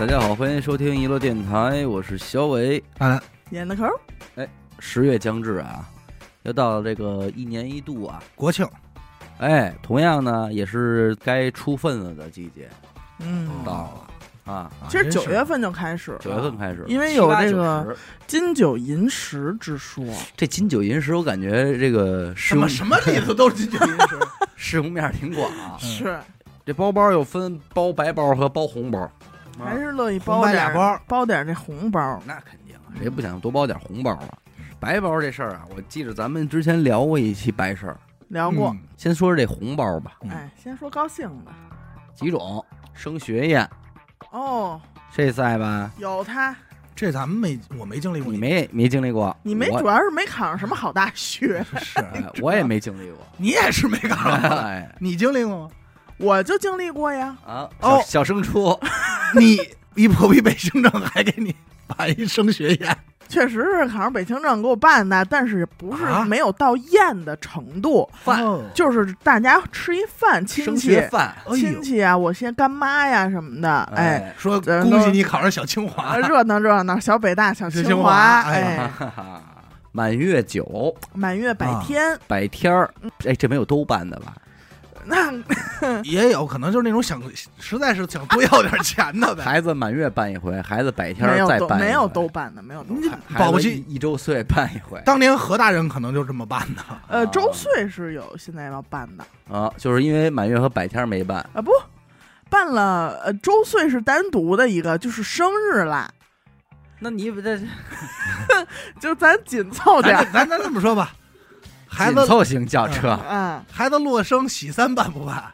大家好，欢迎收听娱乐电台，我是小伟。啊，演的口儿十月将至啊，又到了这个一年一度啊，国庆。哎，同样呢也是该出份子的季节。嗯，到了啊，其实真是九月份就开始了，九月份开始，因为有七八这个九十金九银十之说，这金九银十，我感觉这个适用什么什么里头都是金九银十，适用面挺广啊。嗯是。这包包又分包白包和包红包，还是乐意包点俩包包点儿这红包，那肯定啊，谁不想多包点红包啊？白包这事儿啊，我记着咱们之前聊过一期白事儿。聊过。嗯先说说这红包吧，嗯哎，先说高兴的几种升学宴，哦，这在吧，有他，这咱们没我没经历过，你没没经历过，你没我主要是没考上什么好大学，是哎 我也没经历过。你也是没考上，哎你经历过吗？我就经历过呀。啊，哦。小小升初，你一破逼北京证还给你办一升学宴，确实是考上北京证给我办的，但是不是啊？没有到宴的程度，饭。哦。就是大家吃一饭，亲升戚学饭，哎呦。亲戚啊，我先干妈呀什么的，哎，，说咱恭喜你考上小清华。啊，热闹热闹，小北大、小小清清华，华哎哎，哈哈，满月酒。满月百啊天，百天儿，哎，这没有都办的吧？那 也有可能就是那种想实在是想多要点钱的呗。孩子满月办一回，孩子百天再办一回，有都办的，没有都。保不齐一一周岁办一回。当年何大人可能就这么办的，呃，啊。周岁是有现在要办的。啊，就是因为满月和百天没办，啊，不办了，呃，周岁是单独的一个，就是生日啦，那你这 就咱紧凑点咱咱这么说吧，孩子紧凑型轿车嗯孩子落生喜三办不办？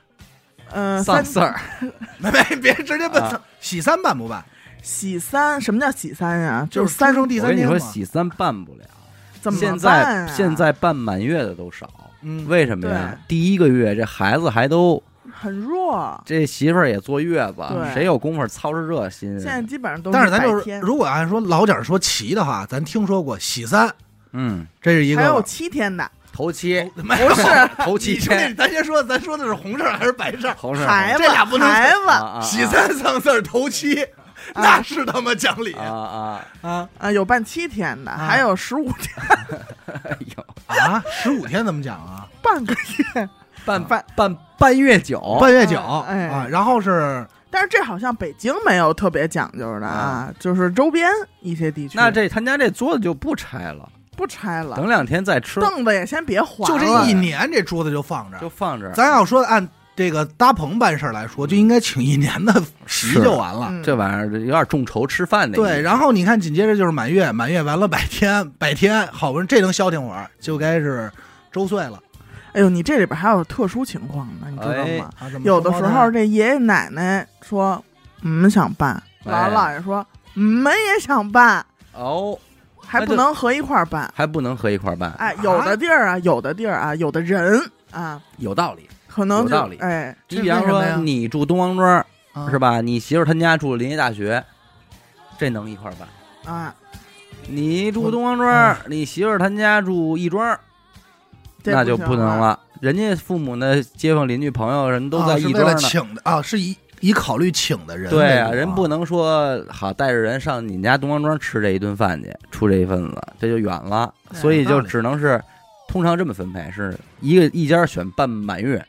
嗯，三丧事儿，没没别直接问啊喜三办不办？喜三，什么叫喜三呀？就是三出生第我跟你说。喜三办不了。怎么办现在啊现在办满月的都少，嗯，为什么呀？第一个月这孩子还都很弱，这媳妇儿也坐月子，谁有功夫操着这心？现在基本上都但是咱就是，如果按说老讲说齐的话，咱听说过喜三，嗯，这是一个还有七天的头七。不是。头七天，咱先说，咱说的是红事儿还是白事儿？头事儿孩子，这俩不能孩子。喜三丧四头七，啊那是他妈讲理。啊啊！啊。啊，有办七天的，啊。还有十五天，哎呦，啊！十五天怎么讲啊？半个月。半半半半月酒，半月酒。哎。啊，然后是？但是这好像北京没有特别讲究的啊，就是周边一些地区，那这他家这桌子就不拆了，不拆了，等两天再吃，凳子也先别还就，这一年这桌子就放着就。放这儿。咱要说按这个搭棚办事儿来说，就应该请一年的席就完了。嗯这玩意儿有点众筹吃饭的意思。对，然后你看，紧接着就是满月，满月完了百天，百天好不容易这能消停会儿，就该是周岁了。哎呦，你这里边还有特殊情况呢，你知道哎吗？啊，有的时候这爷爷奶奶说我们想办，哎姥姥姥爷说我们也想办，哦，还不能合一块儿办。还不能合一块儿办，哎，有的地儿啊，有的地儿啊，有的人啊，有道理。可能有道理哎，你比方说你住东王庄啊是吧？你媳妇儿她家住林业大学，这能一块儿办。啊，你住东王庄，你媳妇儿她家住亦庄，那就不能了。人家父母的街坊邻居朋友人都在啊是为了亦庄呢。请的啊，是以以考虑请的人对啊，人不能说好带着人上你们家东王庄吃这一顿饭去，出这一份子，这就远了，所以就只能是通常这么分配，是一个一家选办满月，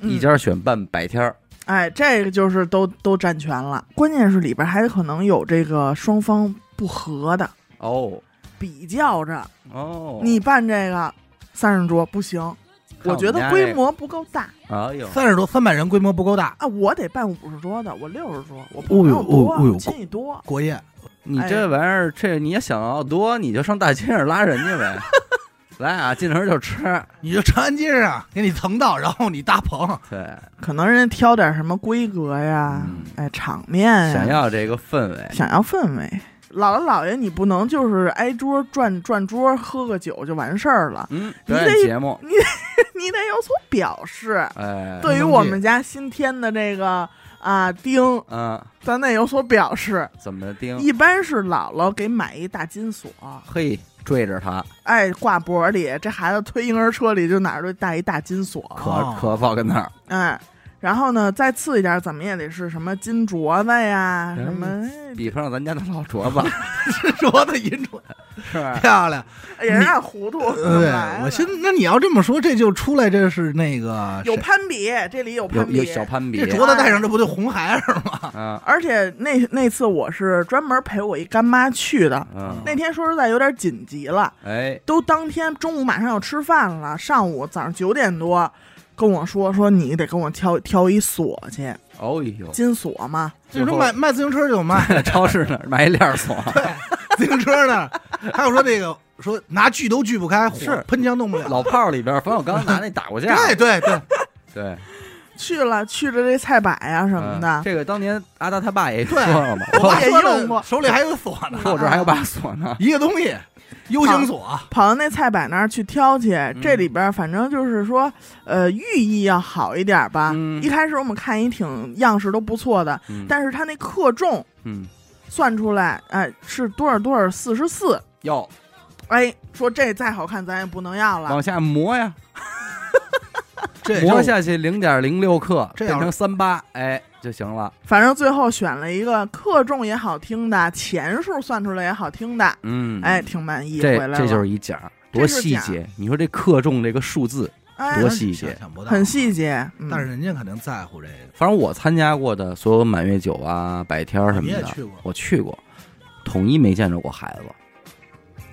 嗯。一家选办百天儿。哎，这个就是都都占全了，关键是里边还可能有这个双方不和的，哦。比较着，哦，你办这个三十桌不行，看我觉得规模不够大哎呦，三十多三百人规模不够大，啊，我得办五十桌的，我六十桌，我朋友多，亲戚多，过夜你哎这玩意儿，这你也想要多，你就上大街上拉人去呗。来啊，进城就吃。你就长安街上给你腾到，然后你搭棚，对，可能人家挑点什么规格呀，嗯哎，场面呀，想要这个氛围，想要氛围。姥姥姥爷，你不能就是挨桌转转桌喝个酒就完事儿了，嗯，你表演得节目，你 得有所表示。哎，对于我们家新添的这个啊钉，嗯，咱得有所表示。怎么钉？一般是姥姥给买一大金锁，嘿，追着他，哎，挂脖里。这孩子推婴儿车里就哪儿都带一大金锁，可哦可放跟那儿，哎，然后呢，再次一点，怎么也得是什么金镯子呀，嗯什么哎比不上咱家的老镯子，镯子银镯是吧？漂亮。也是按糊涂对我寻那你要这么说，这就出来这是那个有攀比，这里有有攀比，有小攀比。这镯子戴上，这不就红孩儿吗？啊，而且那那次我是专门陪我一干妈去的，嗯，那天说实在有点紧急了，哎，都当天中午马上要吃饭了，上午早上九点多跟我说说你得跟我挑挑一锁去，哦呦，金锁嘛，就说卖卖自行车就有卖。在 超市那儿买一链锁，自行车呢，还有说这个说拿锯都锯不开，火是。喷枪弄不了。老炮儿里边冯小刚拿那打过架，对对对，对。去了去了这菜板呀、什么的，嗯这个当年阿达他爸也说对了嘛，我爸也说用过，手里还有锁呢，说我这儿还有把锁呢，一个东西，U 型锁，跑到那菜板那儿去挑去，嗯这里边反正就是说，呃，寓意要好一点吧。嗯一开始我们看一挺样式都不错的，嗯但是它那克重嗯，算出来，哎，是多少多少四十四。哟哎，说这再好看咱也不能要了。往下磨呀，这磨下去零点零六克，变成三八，哎就行了。反正最后选了一个克重也好听的，钱数算出来也好听的，嗯，哎，挺满意。这回来了这就是一奖，多细节！你说这克重这个数字，哎多细节想不到，很细节。嗯但是人家肯定在乎这个。反正我参加过的所有满月酒啊、百天什么的，去我去过，统一没见着过孩子。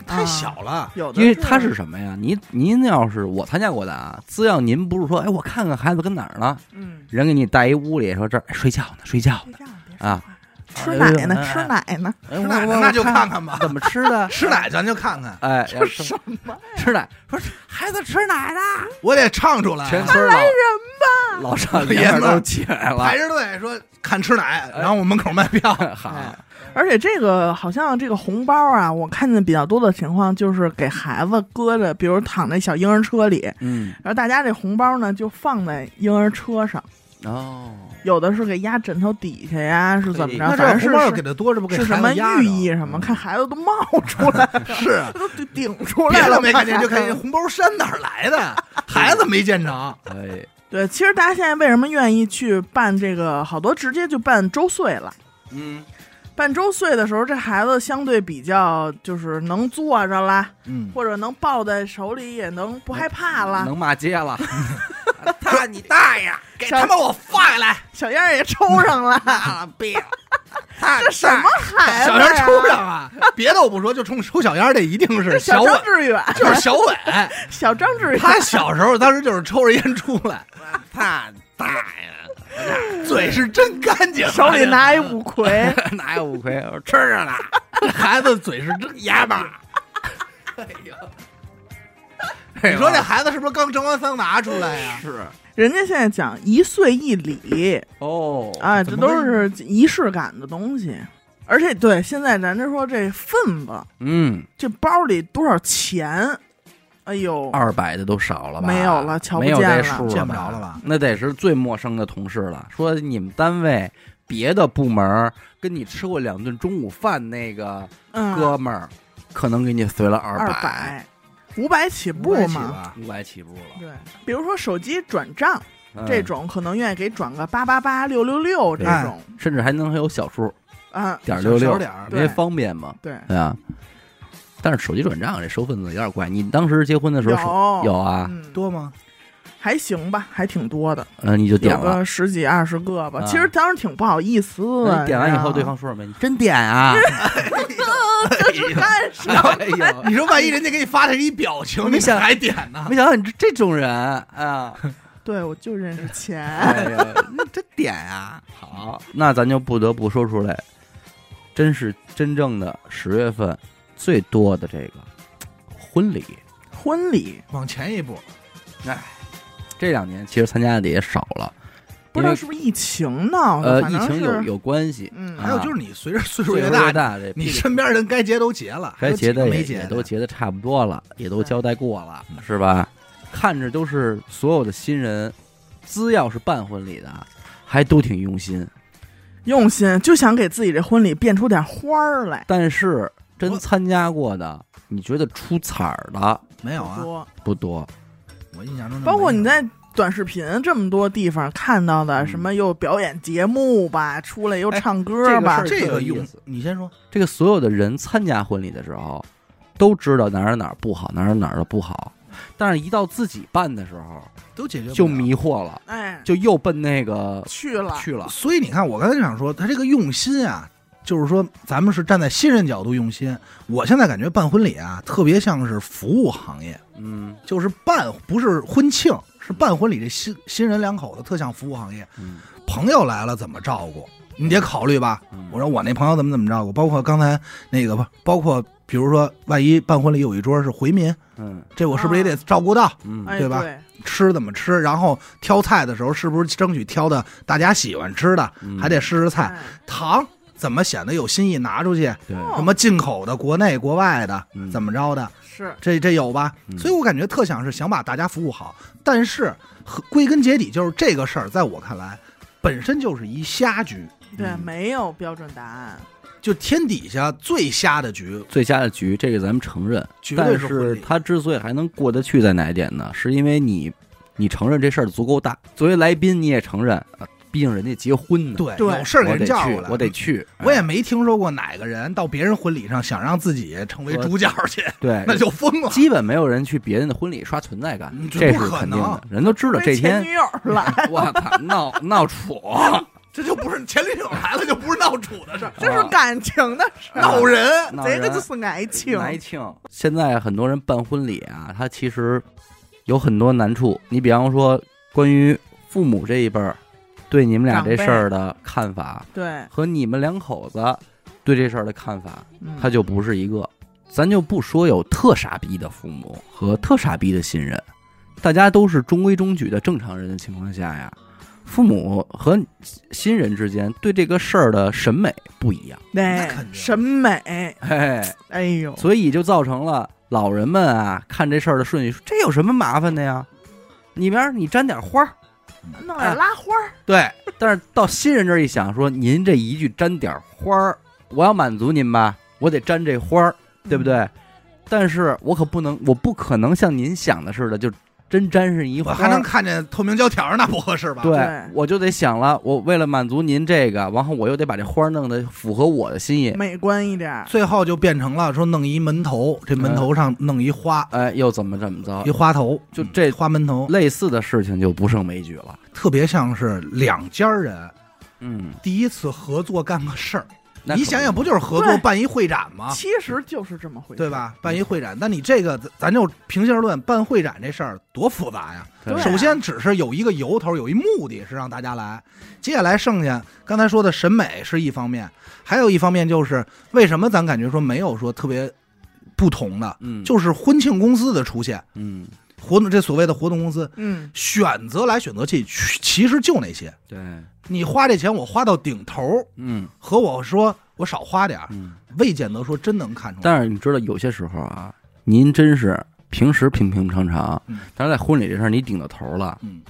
太小了，有的因为他是什么呀？您您要是我参加过的啊，只要您不是说，哎，我看看孩子跟哪儿呢，嗯，人给你带一屋里说这儿、哎睡觉呢，睡觉呢，睡觉别说啊话，吃奶呢，哎吃奶呢，哎，吃奶呢那就看看看吧，怎么吃的，吃奶咱就看看，哎，要这什么？吃奶，说孩子吃奶呢，我得唱出来。全村老老少爷们儿都起来了排，着队说看吃奶，然后我门口卖票，好，哎而且这个好像这个红包啊，我看见比较多的情况就是给孩子搁着，比如躺在小婴儿车里，嗯，然后大家这红包呢就放在婴儿车上，哦，有的是给压枕头底下呀，是怎么着？那反正是这红包要给是的多，这不给是什么寓意什么？看孩子都冒出来了，是啊，都顶出来了，没看见，就看见见红包山哪儿来的？孩子没见着，哎，对，其实大家现在为什么愿意去办这个？好多直接就办周岁了。嗯，办周岁的时候，这孩子相对比较就是能坐着啦，嗯，或者能抱在手里，也能不害怕了。能骂街了，他你大爷，给他妈我放下来，小烟儿也抽上了，啊，别，这什么孩子呀？小烟抽上啊！别的我不说，就冲抽小烟这一定是这小伟，张志远，就是小伟。小张志远，他小时候当时就是抽着烟出来，他大爷，嘴是真干净，手里拿一五魁，拿一五魁？我吃着呢，这孩子嘴是真牙巴。哎呦，你说这孩子是不是刚蒸完桑拿出来呀？是人家现在讲一岁一礼哦哎，这都是仪式感的东西。而且对，现在咱这说这份子，嗯，这包里多少钱？哎呦，二百的都少了吧？没有了瞧不没有见了。这数见不着了吧？那得是最陌生的同事了。说你们单位别的部门跟你吃过两顿中午饭那个嗯，哥们儿，可能给你随了二二百，百，五百起步嘛。五百起步了。对，比如说手机转账嗯。这种，可能愿意给转个八八八六六六这哎种。甚至还能还有小数。啊，点六六小点儿因为方便嘛。对，对啊，但是手机转账这收份子有点怪。你当时结婚的时候有有啊？嗯，多吗？还行吧，还挺多的，嗯，你就点有了。个十几二十个吧。啊其实当时挺不好意思的，那你点完以后，对方说什么？你真点啊？这是干什么？哎呦，你说万一人家给你发的是一表情，你想还点呢？没想到你这这种人啊！对，我就认识钱。哎呀，那真点啊！好，那咱就不得不说出来，真是真正的十月份最多的这个婚礼。婚礼往前一步，哎这两年其实参加的也少了，不知道是不是疫情闹的，呃，疫情有有关系。嗯，还有就是你随着岁数越大，大，这你身边人该结都结了，该结的没结也都结的差不多了，也都交代过了，是吧？看着都是所有的新人，只要是办婚礼的，还都挺用心。用心，就想给自己这婚礼变出点花儿来。但是真参加过的，你觉得出彩儿的没有啊？多，不多。我印象中包括你在短视频这么多地方看到的，嗯。什么又表演节目吧，出来又哎唱歌吧，这个这个用有意思。你先说，这个所有的人参加婚礼的时候，都知道哪儿哪儿不好，哪儿哪儿的不好，但是一到自己办的时候，都解决就迷惑了，哎，就又奔那个去了，去了。所以你看，我刚才就想说，他这个用心啊，就是说咱们是站在新人角度用心。我现在感觉办婚礼啊，特别像是服务行业，嗯就是办不是婚庆，是办婚礼这新新人两口子特像服务行业。嗯朋友来了怎么照顾，你得考虑吧。嗯我说我那朋友怎么怎么照顾，包括刚才那个吧，包括比如说，万一办婚礼有一桌是回民，嗯这我是不是也得照顾到？嗯哎，对吧对吃怎么吃，然后挑菜的时候是不是争取挑的大家喜欢吃的，嗯还得试试菜。哎糖怎么显得有新意，拿出去什么进口的、国内、国外的，嗯怎么着的，是这这有吧？嗯所以我感觉特想是想把大家服务好，但是归根结底就是这个事儿，在我看来，本身就是一瞎局，对，嗯没有标准答案，就天底下最瞎的局，最瞎的局，这个咱们承认。绝但对是他之所以还能过得去，在哪一点呢？是因为你，你承认这事儿足够大。作为来宾，你也承认，啊毕竟人家结婚呢，对，有事儿给人叫过来，，我得去。我也哎没听说过哪个人到别人婚礼上想让自己成为主角去，对，那就疯了。基本没有人去别人的婚礼刷存在感嗯，这不可肯定的能。人都知道这天，前女友来，我操，闹闹处，这就不是前女友来了，就不是闹处的事儿，这是感情的事儿，闹人。闹人这个就是爱情，爱情。现在很多人办婚礼啊，他其实有很多难处。你比方说，关于父母这一辈儿对你们俩这事儿的看法，对，和你们两口子对这事儿的看法，嗯他就不是一个。咱就不说有特傻逼的父母和特傻逼的新人，大家都是中规中矩的正常人的情况下呀，父母和新人之间对这个事儿的审美不一样，那肯定审美，哎，哎呦，所以就造成了老人们啊看这事儿的顺序，说这有什么麻烦的呀？里边你沾点花儿，弄点拉花儿，对。但是到新人这儿一想，说您这一句沾点花儿，我要满足您吧，我得沾这花儿，对不对？但是我可不能，我不可能像您想的似的，就真沾上一花儿，我还能看见透明胶条，那不合适吧？对对，我就得想了，我为了满足您这个，然后我又得把这花弄得符合我的心意，美观一点，最后就变成了说弄一门头，这门头上弄一花，哎，又怎么怎么着？一，花头，就这花门头，类似的事情就不胜枚举了。特别像是两家人嗯，第一次合作干个事儿。那你想想，不就是合作办一会展吗？其实就是这么回事，对？吧？办一会展，那你这个咱咱就平心而论，办会展这事儿多复杂呀！首先只是有一个由头，有一目的是让大家来。接下来剩下刚才说的审美是一方面，还有一方面就是为什么咱感觉说没有说特别不同的，嗯，就是婚庆公司的出现，嗯，活动这所谓的活动公司嗯，选择来选择去，其其实就那些。对，你花这钱我花到顶头，嗯和我说我少花点儿，嗯。未见得说真能看出来。但是你知道，有些时候啊，您真是平时平平常常嗯，但是在婚礼这事儿你顶到头了，嗯，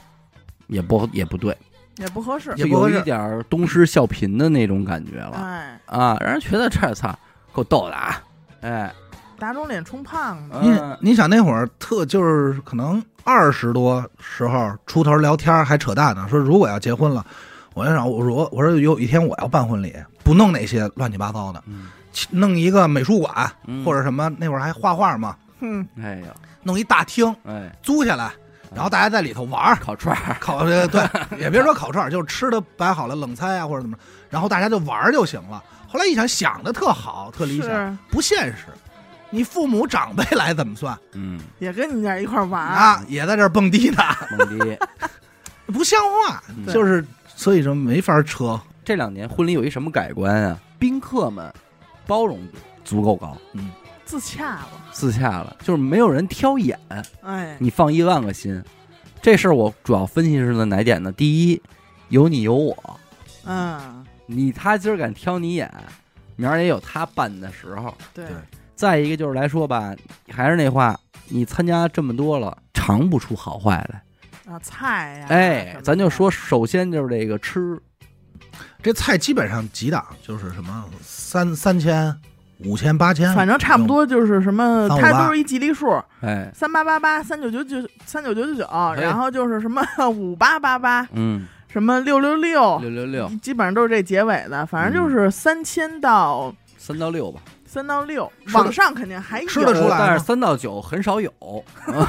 也不也不对，也不合适，也有一点东施效颦的那种感觉了哎，啊，让人觉得这操够逗的啊，哎，打肿脸充胖子，你嗯你想那会儿特就是可能二十多时候出头聊天还扯淡呢，说如果要结婚了，我就想我说我说有一天我要办婚礼，不弄那些乱七八糟的，嗯。弄一个美术馆嗯。或者什么，那会儿还画画嘛，嗯，哎呀，弄一大厅哎，租下来，然后大家在里头玩儿。烤串儿，烤呃对，也别说烤串儿，就是吃的摆好了冷餐啊或者怎么，然后大家就玩儿就行了。后来一想，想的特好，特理想，不现实。你父母长辈来怎么算嗯，也跟你这儿一块儿玩儿，啊？也在这儿蹦迪呢，蹦迪。不像话。嗯就是所以说没法扯。这两年婚礼有一什么改观啊？宾客们包容度足够高，嗯自洽了，自洽了，就是没有人挑眼。哎，你放一万个心，这事儿我主要分析是在哪点呢？第一，有你有我，嗯，你他今儿敢挑你眼，明儿也有他办的时候。对，对再一个就是来说吧，还是那话，你参加这么多了，尝不出好坏来。啊，菜呀，哎咱就说，首先就是这个吃，这菜基本上几档，就是什么三三千、五五千八千，反正差不多就是什么，它都是一吉利数，哎，三八八八、三九九九、三九九九九，哎。然后就是什么 五八八八、嗯，什么六六六，六六六，基本上都是这结尾的，反正就是三千到三到六吧，三到六，吃得往上肯定还有。吃得出来但是三到九很少有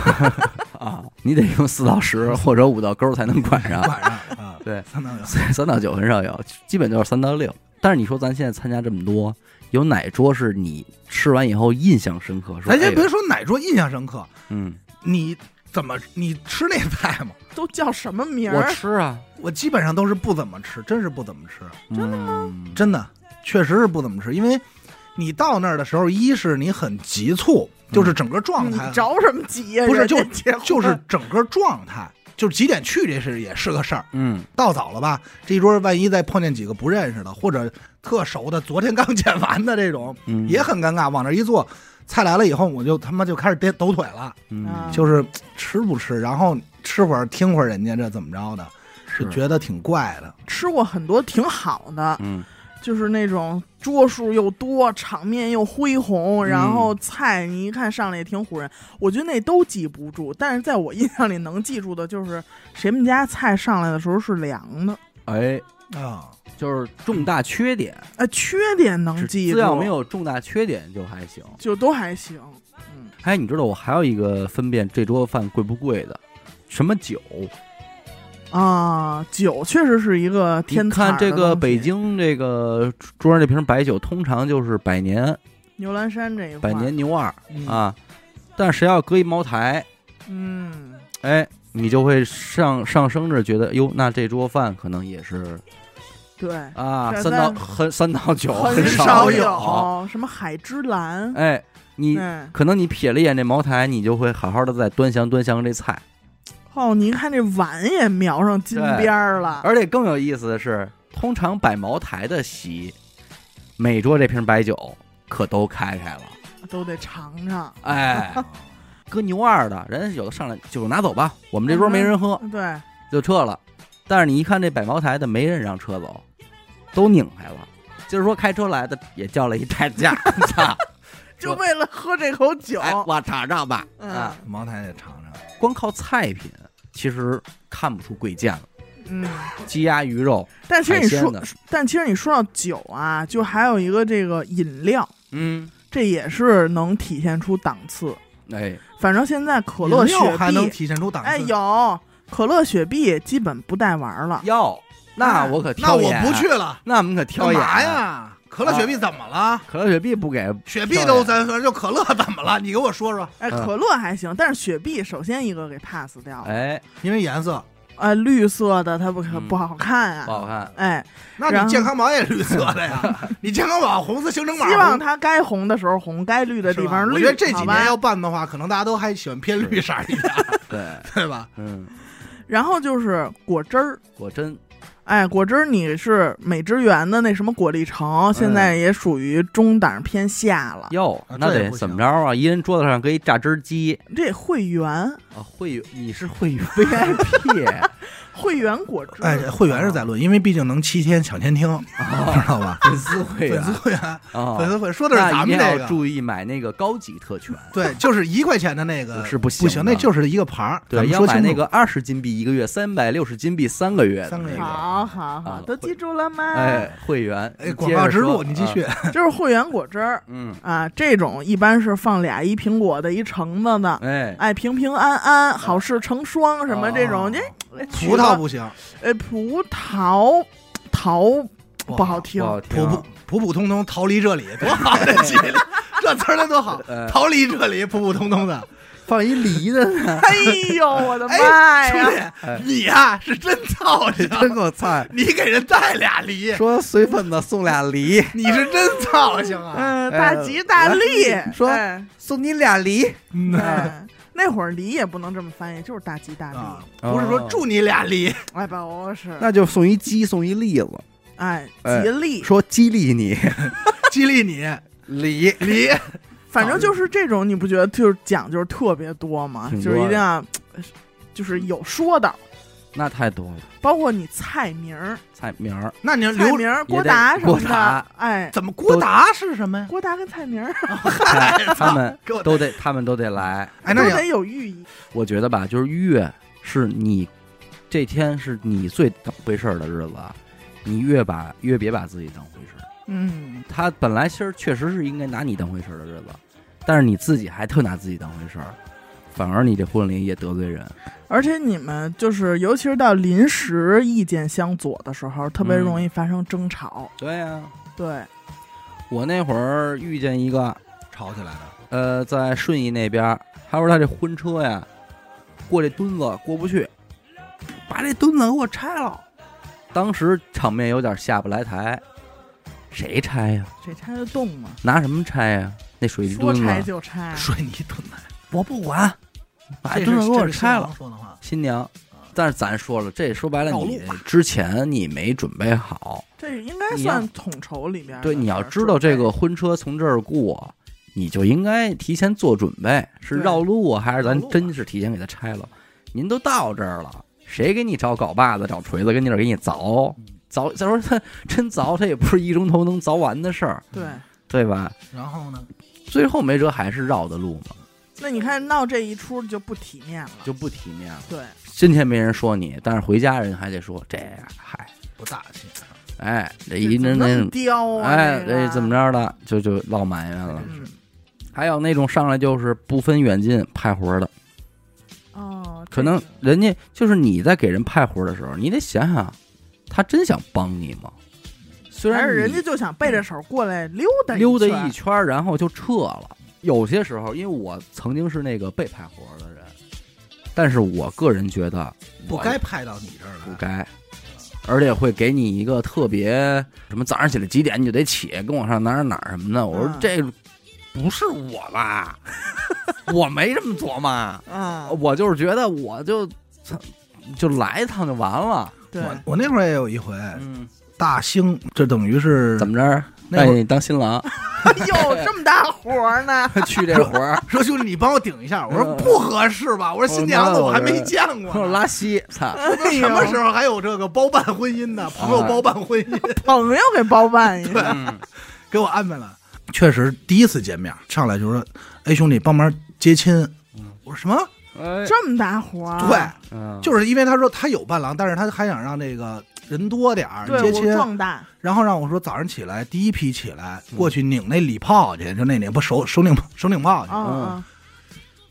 啊，你得用四到十或者五到勾才能管上。管上啊，对，三到九。三到九很少有，基本就是三到六。但是你说咱现在参加这么多，有哪桌是你吃完以后印象深刻？咱先别说哪桌印象深刻，嗯，你怎么你吃那菜吗？都叫什么名我？吃啊，我基本上都是不怎么吃，真是不怎么吃，真的吗？真的确实是不怎么吃，因为你到那儿的时候，一是你很急促，就是整个状态你着什么急呀？不是就就是整个状态，就是几点去这是也是个事儿。嗯，到早了吧，这一桌万一再碰见几个不认识的，或者特熟的，昨天刚见完的这种，嗯也很尴尬。往那一坐，菜来了以后，我就他妈就开始颠抖腿了，嗯啊就是吃不吃，然后吃会儿听会儿人家这怎么着的，是就觉得挺怪的。吃过很多挺好的，嗯就是那种桌数又多，场面又恢宏，嗯然后菜你一看上来也挺唬人。我觉得那都记不住，但是在我 印象里能记住的就是谁们家菜上来的时候是凉的，哎，啊，就是重大缺点，啊，缺点能记住，只要没有重大缺点就还行。就都还行。嗯，哎，你知道我还有一个分辨这桌饭贵不贵的，什么酒？啊，酒确实是一个你天看这个北京这个桌上这瓶白酒，通常就是百年牛栏山这一块百，年牛二嗯。啊，但谁要搁一茅台，嗯，哎，你就会上上升着觉得，哟，那这桌饭可能也是对，啊，三到很三到九很少有什么海之蓝，哎，你嗯，可能你瞥了一眼这茅台，你就会好好的再端详端详这菜。哦，你一看这碗也描上金边儿了，而且更有意思的是，通常摆茅台的席，每桌这瓶白酒可都开开了。都得尝尝。哎，搁牛二的人家有的上来酒拿走吧，我们这桌没人喝，对，就撤了。但是你一看这摆茅台的，没人让车走，都拧开了。就是说开车来的也叫了一代驾，操！就为了喝这口酒。哎，我尝尝吧。嗯啊，茅台得尝尝。光靠菜品其实看不出贵贱了。嗯，鸡鸭鱼肉，但其实你说但其实你说到酒啊，就还有一个这个饮料，嗯，这也是能体现出档次。哎，反正现在可乐、雪还能碧，体现出档次。哎，有可乐、雪碧基本不带玩了。哟，那我可挑那我不去，了，那我们可挑眼干嘛？呀？可乐、雪碧怎么了？可乐雪碧不给，雪碧都咱说，就可乐怎么了？你给我说说。哎，嗯可乐还行，但是雪碧首先一个给 pass 掉了。哎，因为颜色，呃，绿色的它不可嗯不好看啊。不好看。哎，那然后你健康宝也绿色的呀？你健康宝红色行程码，希望它该红的时候红，该绿的地方绿。我觉得这几好吧年要办的话，可能大家都还喜欢偏绿色一点，对，对吧？嗯，然后就是果汁儿，果真，哎，果汁儿你是美汁源的那什么果粒橙，现在也属于中档偏下了。哟啊，那得怎么着啊？一人桌子上搁一榨汁机这会员啊，会员你是会员 VIP 会员果汁，哎，会员是在论，因为毕竟能七天抢先听，知道吧？粉丝会员。粉丝会员，啊，粉丝会说的是咱们这个，要注意买那个高级特权，对，就是一块钱的那个 是不行不行，那就是一个牌儿。咱对，要买那个二十金币一个月，三百六十金币三个月的三个月。那个，好好好啊，都记住了吗？哎，会员，哎，广告植入，你继续。啊。就是会员果汁儿嗯，啊，这种一般是放俩一苹果的，一橙子的。哎，哎，平平安安，好事成双，什么这种，哦。这葡萄，不行，哎，葡萄桃不好听，好听普普普普通通逃离这里，多好的这词儿来多好呃，逃离这里，普普通通的。放一梨的呢，哎呦，我的妈哎，兄呀！弟，你呀是真操心，真够菜。你给人带俩梨，说随份子送俩梨，你是真操心啊！嗯，哎大吉大利，说哎送你俩梨，嗯哎 那会儿梨也不能这么翻译，就是大吉大利。啊，不是说祝你俩梨，哎，不是，那就送一鸡，送一栗子，哎，哎吉利，说激励你 激励你梨，梨，反正就是这种，你不觉得就是讲究特别多吗？就是一定要，就是有说道。那太多了。包括你菜名儿、菜名儿，那你刘菜名儿郭达什么郭达的，哎，怎么郭达是什么呀？郭达跟菜名儿菜 他们给我都得，他们都得来。哎，那得有寓意。我觉得吧，就是越是你这天是你最当回事儿的日子，你越把越别把自己当回事儿。嗯，他本来其实确实是应该拿你当回事儿的日子，但是你自己还特拿自己当回事儿，反而你这婚礼也得罪人。而且你们就是，尤其是到临时意见相左的时候，特别嗯容易发生争吵。对呀、对，我那会儿遇见一个，吵起来的，呃，在顺义那边儿，他说他这婚车呀，过这墩子过不去，把这墩子给我拆了。当时场面有点下不来台，谁拆呀？谁拆得动吗？拿什么拆呀？那水泥说拆墩子，就拆。水泥墩子，我不管，把这是墩子给我拆了新娘，但是咱说了，这说白了，你之前你没准备好。这应该算统筹里面对，你要知道这个婚车从这儿过，你就应该提前做准备，是绕路啊，还是咱真是提前给他拆了？您都到这儿了，谁给你找镐把子、找锤子跟你这儿给你凿？凿，再说他真凿，他也不是一钟头能凿完的事儿，对。对吧？然后呢，最后没辙还是绕的路嘛，那你看闹这一出就不体面了。就不体面了。对，今天没人说你，但是回家人还得说这呀，嗨，不大气，哎，这这一人那那刁啊！哎，这怎么？着的，就就落埋怨了。嗯，还有那种上来就是不分远近派活的，哦，可能人家就是你在给人派活的时候，你得想想，他真想帮你吗？虽然人家就想背着手过来溜达溜达一圈，然后就撤了。有些时候，因为我曾经是那个被派活的人，但是我个人觉得不该派到你这儿来。不该，而且会给你一个特别什么早上起来几点你就得起，跟我上哪儿哪儿什么的。我说嗯这不是我吧？我没这么琢磨，啊，我就是觉得我就就来一趟就完了。对，我我那会儿也有一回，嗯，大兴，这等于是怎么着？那你当新郎哎呦，这么大活儿呢？去这活儿，说兄弟，你帮我顶一下。我说嗯不合适吧？我说新娘子我还没见过。拉稀，操！什么时候还有这个包办婚姻的？朋友包办婚姻，朋友给包办一对给我安排了。确实，第一次见面上来就说：“哎，兄弟，帮忙接亲。”我说什么？哎，这么大活儿？对，嗯就是因为他说他有伴郎，但是他还想让那个人多点儿对接亲，壮大，然后让我说早上起来第一批起来过去拧那礼炮去，就那拧不手手拧手拧炮去，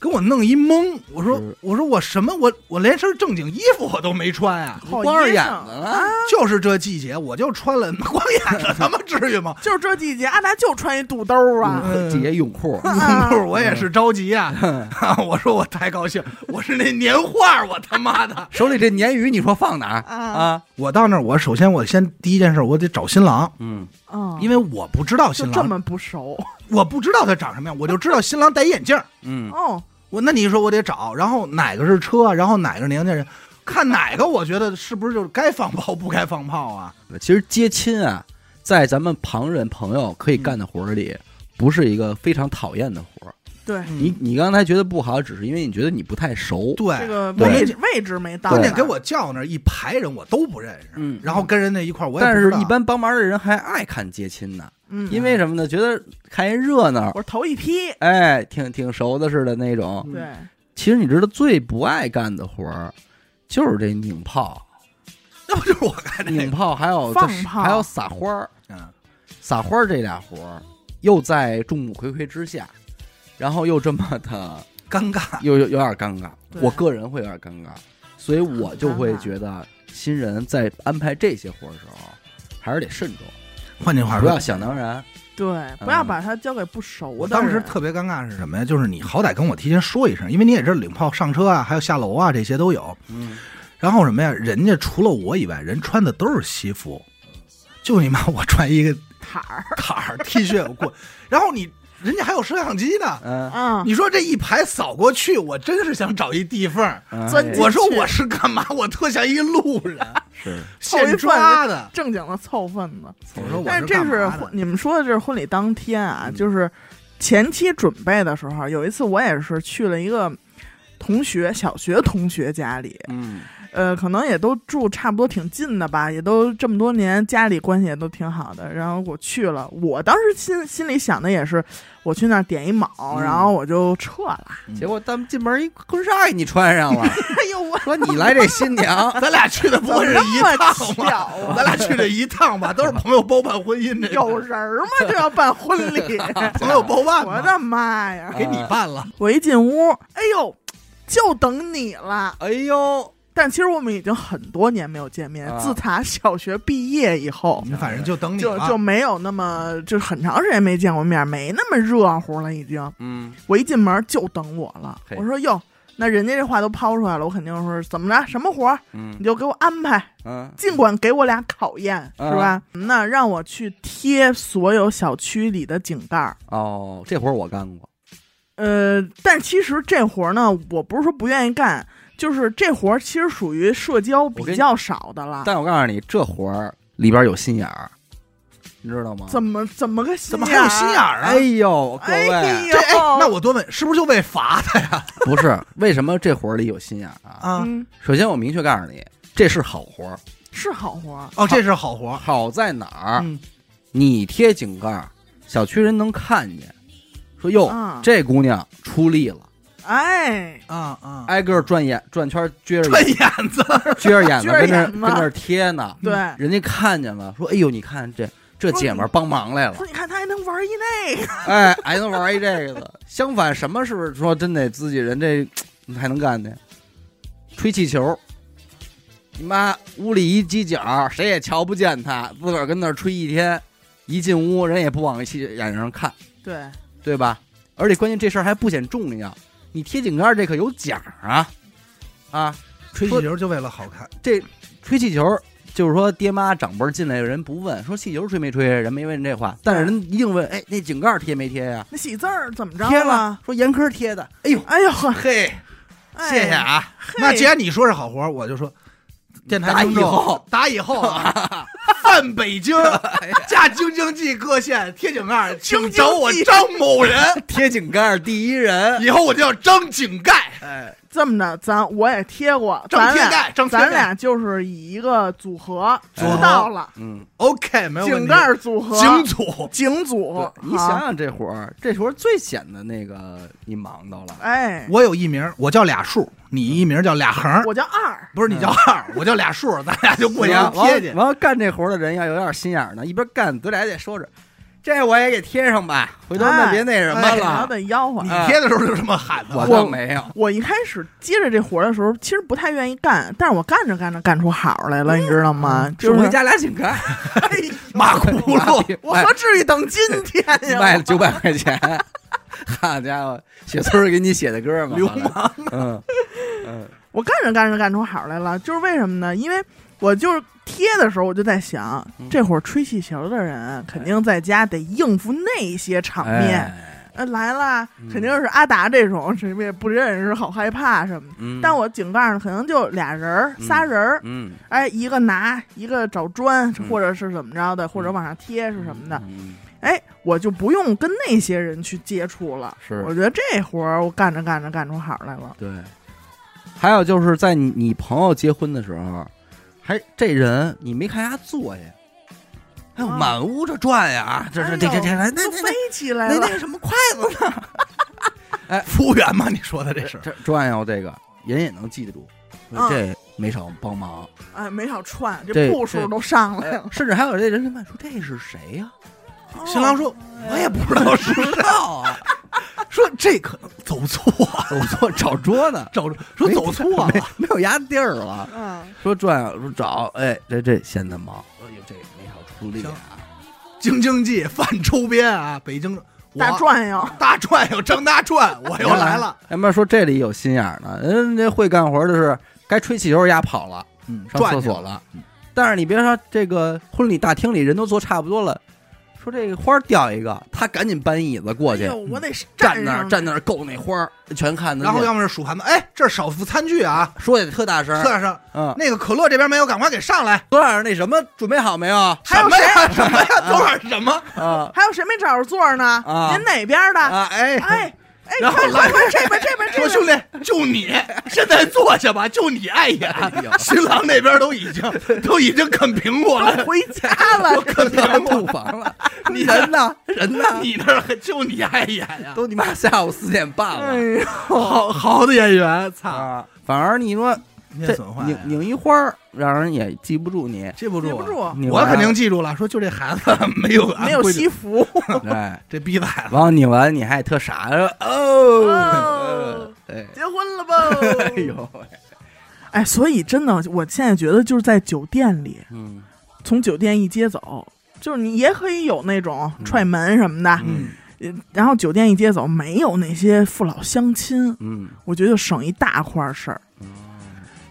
给我弄一懵。我说我说我什么我我连身正经衣服我都没穿啊，好光着眼子了，就是这季节我就穿了光眼子，他妈至于吗？就是这季节，阿达就穿一肚兜啊，嗯。底下泳裤，啊。不是我也是着急啊！我说我太高兴，我是那年画，我他妈的！手里这鲶鱼，你说放哪儿？啊。啊？我到那儿，我首先我先第一件事，我得找新郎，嗯，啊，因为我不知道新郎，这么不熟。我不知道他长什么样，我就知道新郎戴眼镜。嗯，哦，我那你说我得找，然后哪个是车，然后哪个是年轻人，看哪个我觉得是不是就是该放炮不该放炮啊？其实接亲啊，在咱们旁人朋友可以干的活儿里，不是一个非常讨厌的活儿。对，你你刚才觉得不好，只是因为你觉得你不太熟。对，这个对位置位置没到，关键给我叫那一排人我都不认识，嗯然后跟人那一块儿我也但不知道是一般帮忙的人还爱看接亲呢，嗯，因为什么呢？觉得看一热闹，我是头一批，哎，挺挺熟的似的那种。嗯对，其实你知道最不爱干的活儿，就是这拧炮、那不就是我干的拧这个？炮，还有放炮还有撒花儿。嗯，撒花儿这俩活儿，又在众目睽睽之下，然后又这么的，尴尬。又有有点尴尬。我个人会有点尴尬，所以我就会觉得新人在安排这些活的时候，还是得慎重，换句话说不要，想当然。对，不要把它交给不熟的人。当时特别尴尬是什么呀？就是你好歹跟我提前说一声，因为你也知道领炮上车啊，还有下楼啊，这些都有。嗯，然后什么呀？人家除了我以外，人穿的都是西服，就你妈我穿一个坎儿坎儿 T 恤我过，然后你人家还有摄像机呢。嗯。啊，你说这一排扫过去，我真是想找一地缝钻进我说我是干嘛？我特像一路人，是。现抓的。正经的凑份子。我说我但是这是婚你们说的这是婚礼当天啊，嗯。就是前期准备的时候，有一次我也是去了一个同学小学同学家里，嗯呃，可能也都住差不多挺近的吧，也都这么多年，家里关系也都挺好的。然后我去了，我当时心心里想的也是，我去那儿点一卯，嗯然后我就撤了。结果咱们进门一婚纱给你穿上了，哎呦我说你来这新娘，咱俩去的不会是一趟巧吧？啊咱俩去这一趟吧，都是 朋友包办婚姻，这有人儿吗？这要办婚礼，朋友包办，我的妈呀！给你办了。我一进屋，哎呦，就等你了。哎呦，但其实我们已经很多年没有见面，啊自打小学毕业以后，反正就等你了。就就没有那么就很长时间没见过面，没那么热乎了。已经，嗯，我一进门就等我了。嘿我说哟，那人家这话都抛出来了，我肯定说怎么着，什么活儿嗯你就给我安排，嗯尽管给我俩考验，啊是吧？那让我去贴所有小区里的井盖儿。哦，这活儿我干过，呃，但其实这活儿呢，我不是说不愿意干，就是这活儿其实属于社交比较少的了。但我告诉你，这活儿里边有心眼儿，你知道吗？怎么怎么个心怎么还有心眼儿啊？哎呦，各哎位，呦，这哎，那我多问，是不是就为罚他呀？不是为什么这活儿里有心眼儿啊？啊，嗯，首先我明确告诉你，这是好活儿，是好活儿。哦，这是好活儿。好在哪儿？嗯，你贴井盖儿，小区人能看见，说哟，啊这姑娘出力了，哎，啊啊，挨个转眼转圈撅着转眼眼子，撅着眼子撅着跟那儿眼子跟那儿贴呢，对，人家看见了，说哎呦，你看这这姐们儿帮忙来了说，你看他还能玩一那个，哎，还能玩一这个的。相反，什么是说真得自己人这还能干呢？吹气球，你妈屋里一犄角，谁也瞧不见他，自个儿跟那儿吹一天，一进屋人也不往气眼睛上看，对，对吧？而且关键这事儿还不显重要，你贴井盖这可有奖啊啊！吹气球就为了好看。这吹气球。就是说，爹妈长辈儿进来，人不问说气球吹没吹，人没问这话，但是人一定问，哎，那井盖贴没贴呀？那喜字儿怎么着贴了，？说严科贴的。哎呦，哎呦呵，嘿，哎谢谢啊！那既然你说是好活，我就说，电台打听众。以后。打以后啊，泛北京加京津冀各县贴井盖，请找我张某人，贴井盖第一人，以后我就叫张井盖。哎，这么着，咱我也贴过，咱俩盖张贴盖。咱俩就是以一个组合出组合道了，嗯，OK，没有问题。井盖组合，井组，井组，好你想，想这活儿，这活儿最显得那个你忙到了，哎，我有一名，我叫俩数，你一名叫俩横，我叫二，不是你叫二，我叫俩数，咱俩就过年完贴去。完了干这活儿的人要有点心眼儿呢，一边干得俩得说着，这我也给贴上吧，回头那别那什么了。得吆喝你。贴的时候就这么喊的，我倒没有，我一开始接着这活儿的时候，其实不太愿意干，但是我干着干着干出好来了，你知道吗？就是送回家俩井盖，马轱辘。我何至于等今天呀？卖了九百块钱，好家伙，雪村儿给你写的歌嘛，流氓，嗯嗯我干着干着干出好来了，就是为什么呢？因为我就是贴的时候，我就在想，嗯这会儿吹气球的人肯定在家得应付那些场面。哎呃，来了，嗯肯定是阿达这种，谁也不认识，好害怕什么的。嗯，但我井盖上，可能就俩人儿、仨人儿，嗯哎，一个拿，一个找砖，嗯或者是怎么着的，或者往上贴是什么的。嗯哎，我就不用跟那些人去接触了。是我觉得这活儿我干着干着干出好来了。对，还有就是在你你朋友结婚的时候，还这人你没看他坐下，还有啊满屋这转呀，这是这这这那那飞起来了那那。什么筷子呢？服务员嘛，你说的这是。这转悠这个人也能记得住，这没少帮忙，哎，没少串，这这步数都上来哎了。甚至还有这人就问说这是谁呀？新郎说：“我也不知道是不知道啊，说这可能走错了，走错找桌呢，找说走错了。没，没有压地儿了。嗯，说转悠说找，哎，这这闲的忙，哎呦这没少出力啊。京津冀泛周边啊，北京。我大转悠，大转悠张大转，我又来了。要不然说这里有心眼儿呢，人家会干活的是该吹气球压跑了，嗯，上厕所了。但是你别说这个婚礼大厅里人都坐差不多了，说这个花掉一个，他赶紧搬椅子过去哎呦，我得站那儿站那儿够那花儿，全看得见。然后要么是数盘子，哎，这是少副餐具啊，说也特大声，特上嗯，那个可乐这边没有，赶快给上来。多少那什么准备好没有？还有什么呀？什么呀？多少什么？啊还有谁没找着座呢？啊您哪边的？啊！哎哎，然后来这边这边这边，说兄弟，就你 现在坐下吧，就你碍眼。新郎那边都已经 都已经啃苹果了，回家了，啃变苹果，洞房了，你人呢？人呢？你那儿还就你碍眼呀？都你妈下午四点半了哎呦，好好的演员，操，啊！反而你说这面损坏拧拧一花儿，让人也记不住你。记不住，记不住，我肯定记住了。说就这孩子 没有没有西，服，哎，这逼崽子，然后拧完你还特傻，说哦结婚了吧？哎呦喂，哎，所以真的，我现在觉得就是在酒店里，嗯从酒店一接走，就是你也可以有那种踹门什么的，嗯，呃然后酒店一接走，没有那些父老乡亲，嗯我觉得就省一大块事儿。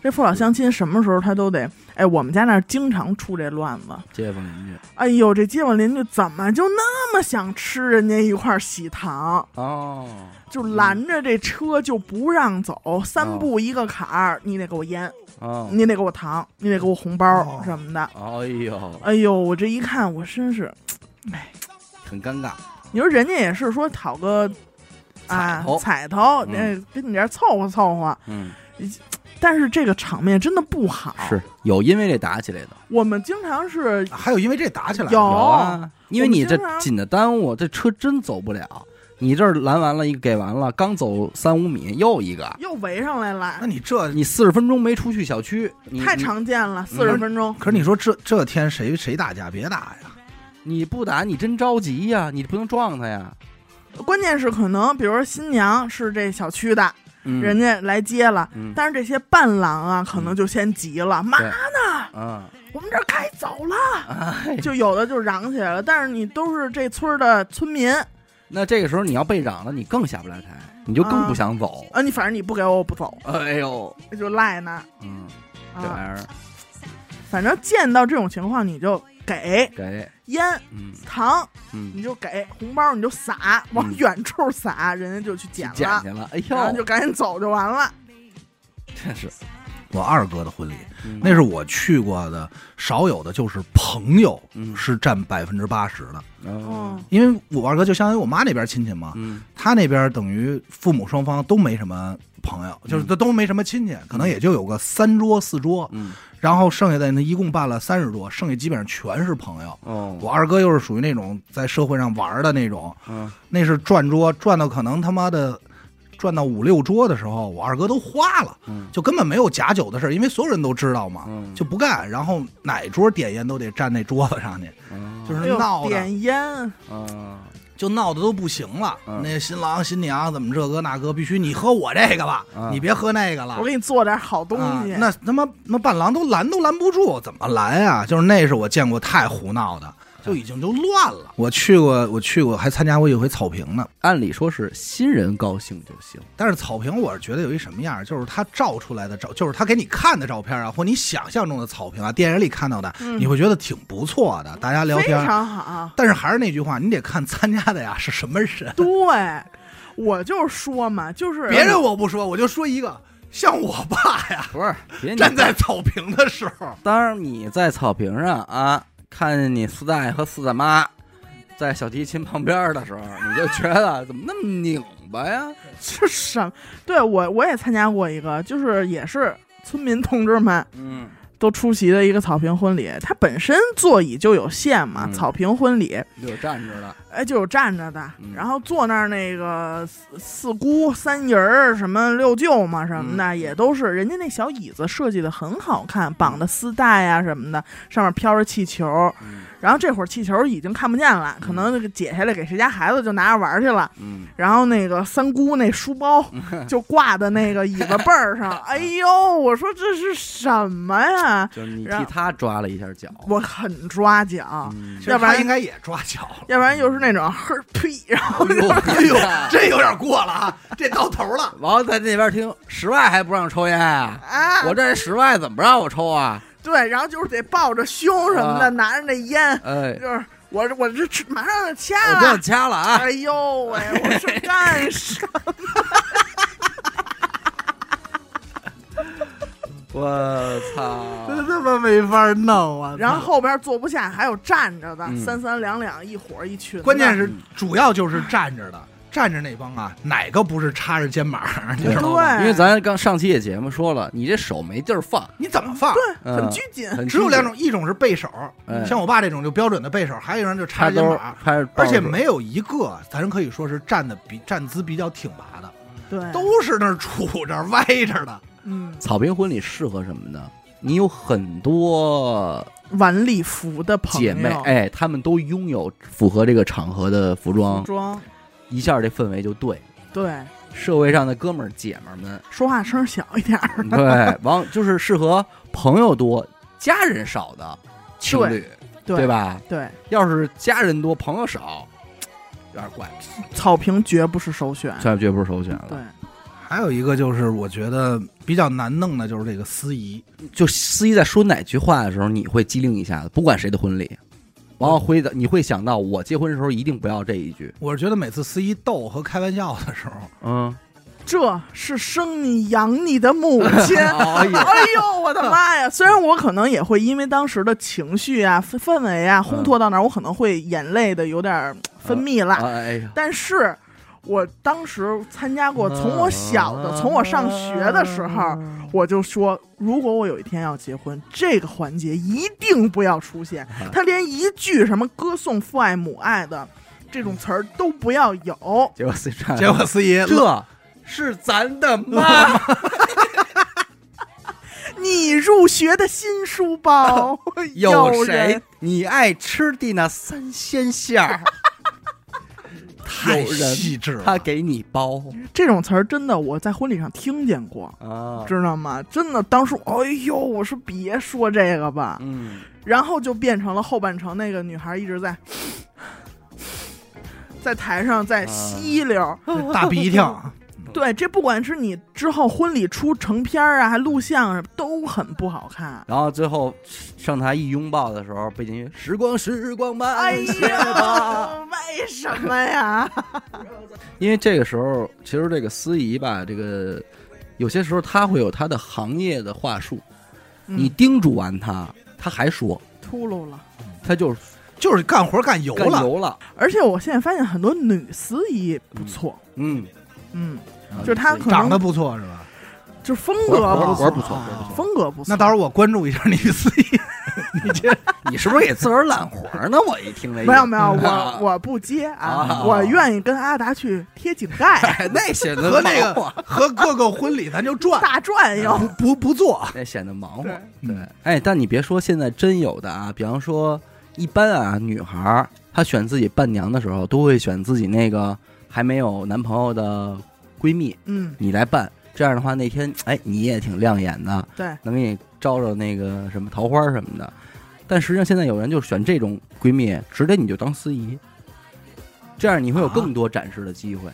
这父老乡亲什么时候他都得，哎，我们家那儿经常出这乱子。街坊邻居哎呦，这街坊邻居怎么就那么想吃人家一块喜糖，哦，就拦着这车就不让走，三步一个坎儿，你得给我烟，哦，你得给我糖，你得给我红包哦什么的。哎呦，哎呦，我这一看，我真是，哎很尴尬，你说人家也是说讨个啊彩头彩头，嗯那跟你这儿凑合凑合，嗯，但是这个场面真的不好。是有因为这打起来的，我们经常是还有因为这打起来有的，有啊，因为你这紧的耽误，这车真走不了。你这儿拦完了一个给完了，刚走三五米又一个，又围上来了那，你这，你四十分钟没出去小区，你太常见了，四十分钟。可是你说这这天谁谁打架？别打呀！你不打你真着急呀，你不能撞他呀。关键是可能，比如说新娘是这小区的，嗯。人家来接了，嗯。但是这些伴郎啊，可能就先急了，妈呢？啊，我们这儿该走了，哎，就有的就嚷起来了。但是你都是这村的村民。那这个时候你要被嚷了，你更下不来台，你就更不想走。啊，你反正你不给我，我不走，哎呦，就赖那嗯，这玩啊。意儿。反正见到这种情况，你就给给，烟嗯。糖，嗯，你就给红包，你就撒，往嗯。远处撒，人家就去捡了，捡去了。哎然后就，赶紧走就完了。真是，我二哥的婚礼，嗯那是我去过的少有的，就是朋友嗯是占百分之八十的。哦，因为我二哥就相当于我妈那边亲戚嘛，嗯他那边等于父母双方都没什么朋友，就是都都没什么亲戚，可能也就有个三桌四桌，嗯然后剩下的那一共办了三十桌，剩下基本上全是朋友。哦，我二哥又是属于那种在社会上玩的那种，嗯那是转桌转到可能他妈的转到五六桌的时候，我二哥都花了，嗯就根本没有假酒的事儿，因为所有人都知道嘛，嗯，就不干。然后哪桌点烟都得站那桌子上去，嗯就是闹的，点烟，嗯就闹得都不行了。嗯那新郎新娘怎么这个那个，必须你喝我这个了，嗯你别喝那个了我。给你做点好东啊西。那他妈那伴郎都拦都拦不住，怎么拦呀？就是那是我见过太胡闹的，就已经就乱了。我去过，我去过，还参加过一回草坪呢。按理说是新人高兴就行，但是草坪，我是觉得有一什么样，就是他照出来的照，就是他给你看的照片啊，或你想象中的草坪啊，电影里看到的，嗯你会觉得挺不错的，大家聊天非。常好。但是还是那句话，你得看参加的呀 是什么人。对，我就说嘛，就是别人我不说，我就说一个，像我爸呀，不是站在草坪的时候，当你在草坪上啊，看见你四大爷和四大妈在小提琴旁边的时候，你就觉得 怎么那么拧巴呀？是什么？对我我也参加过一个，就是也是村民同志们嗯都出席的一个草坪婚礼。它本身座椅就有限嘛，嗯。草坪婚礼，有站着的，哎，就有站着的，嗯。然后坐那儿那个四四姑、三姨儿、什么六舅嘛什么的，嗯。也都是人家那小椅子设计的很好看，绑的丝带呀、什么的，上面飘着气球。嗯然后这会儿气球已经看不见了，可能那个解下来给谁家孩子就拿着玩去了。嗯，然后那个三姑那书包就挂在那个椅子背儿上，哎呦，我说这是什么呀？就是你替他抓了一下脚，我很抓脚，嗯要不然应该也抓脚。要不然又是那种嘿 呸，然后哎呦哎呦，这有点过了啊，这到头了。完了在那边听室外还不让抽烟啊？啊，我这室外怎么让我抽啊？对，然后就是得抱着胸什么的，啊拿着那烟，哎，就是我我这吃马上就掐我不要了。掐了啊！哎呦喂，我是干什么？我操！这他妈没法弄啊！然后后边坐不下，还有站着的，嗯三三两两，一伙一群。关键是主要就是站着的，站着那帮啊，哪个不是插着肩膀？你知道吗？对因为咱刚上期也节目说了，你这手没地儿放，你怎么放？对很拘谨。只有两种，一种是背手，哎像我爸这种就标准的背手，还有一种就插肩膀，而且没有一个咱可以说是站的比站姿比较挺拔的，对，都是那儿杵着歪着的。嗯，草坪婚礼适合什么呢？你有很多晚礼服的朋友，姐妹，哎，她们都拥有符合这个场合的服装服，装，一下这氛围就对。对，社会上的哥们儿姐们儿们，说话声小一点儿，对，完就是适合朋友多、家人少的情侣，对对？吧？对，要是家人多、朋友少，有点怪，草坪绝不是首选。这绝不是首选了。对，还有一个就是我觉得比较难弄的就是这个司仪，就司仪在说哪句话的时候，你会机灵一下子，不管谁的婚礼，然后会的，你会想到我结婚的时候一定不要这一句，我是觉得每次司仪逗和开玩笑的时候，嗯，这是生你养你的母亲。哎呦，我的妈呀！虽然我可能也会因为当时的情绪啊、氛氛围啊烘托到那儿，我可能会眼泪的有点儿分泌了，哎呀，但是我当时参加过，从我小的，啊从我上学的时候，我就说，如果我有一天要结婚，这个环节一定不要出现。啊。他连一句什么歌颂父爱母爱的这种词儿都不要有。结果司仪结果司仪这是咱的妈，你入学的新书包 有谁？你爱吃的那三鲜馅儿？太细致了，他给你包。这种词儿真的我在婚礼上听见过，啊，知道吗？真的，当时哎呦，我说别说这个吧，嗯，然后就变成了后半程那个女孩一直在。在台上在吸溜，这大鼻涕，对，这不管是你之后婚礼出成片儿啊，还录像啊，都很不好看。然后最后上台一拥抱的时候，背景音乐时光时光哎慢些吧。呀，为什么呀？因为这个时候，其实这个司仪吧，这个有些时候他会有他的行业的话术，你嗯叮嘱完他，他还说，秃噜了。他就是就是干活干油了。干油了。而且我现在发现很多女司仪不错，嗯，嗯，啊就是他可能长得不错是吧？就是风格不错，活不错，活儿不错。风格不错。那到时候我关注一下女司仪，你这 你是不是给自个儿揽活儿呢？我一听这个没有没有，啊我我不接啊啊，我愿意跟阿达去贴井盖 哎那显得和那个 和各个婚礼咱就转，大转悠。不不不做。那显得忙活。对对，哎，但你别说，现在真有的啊，比方说，一般啊，女孩她选自己伴娘的时候，都会选自己那个还没有男朋友的闺蜜，嗯，你来办。这样的话，那天哎，你也挺亮眼的，对，能给你招招那个什么桃花什么的。但实际上，现在有人就选这种闺蜜，直接你就当司仪，这样你会有更多展示的机会，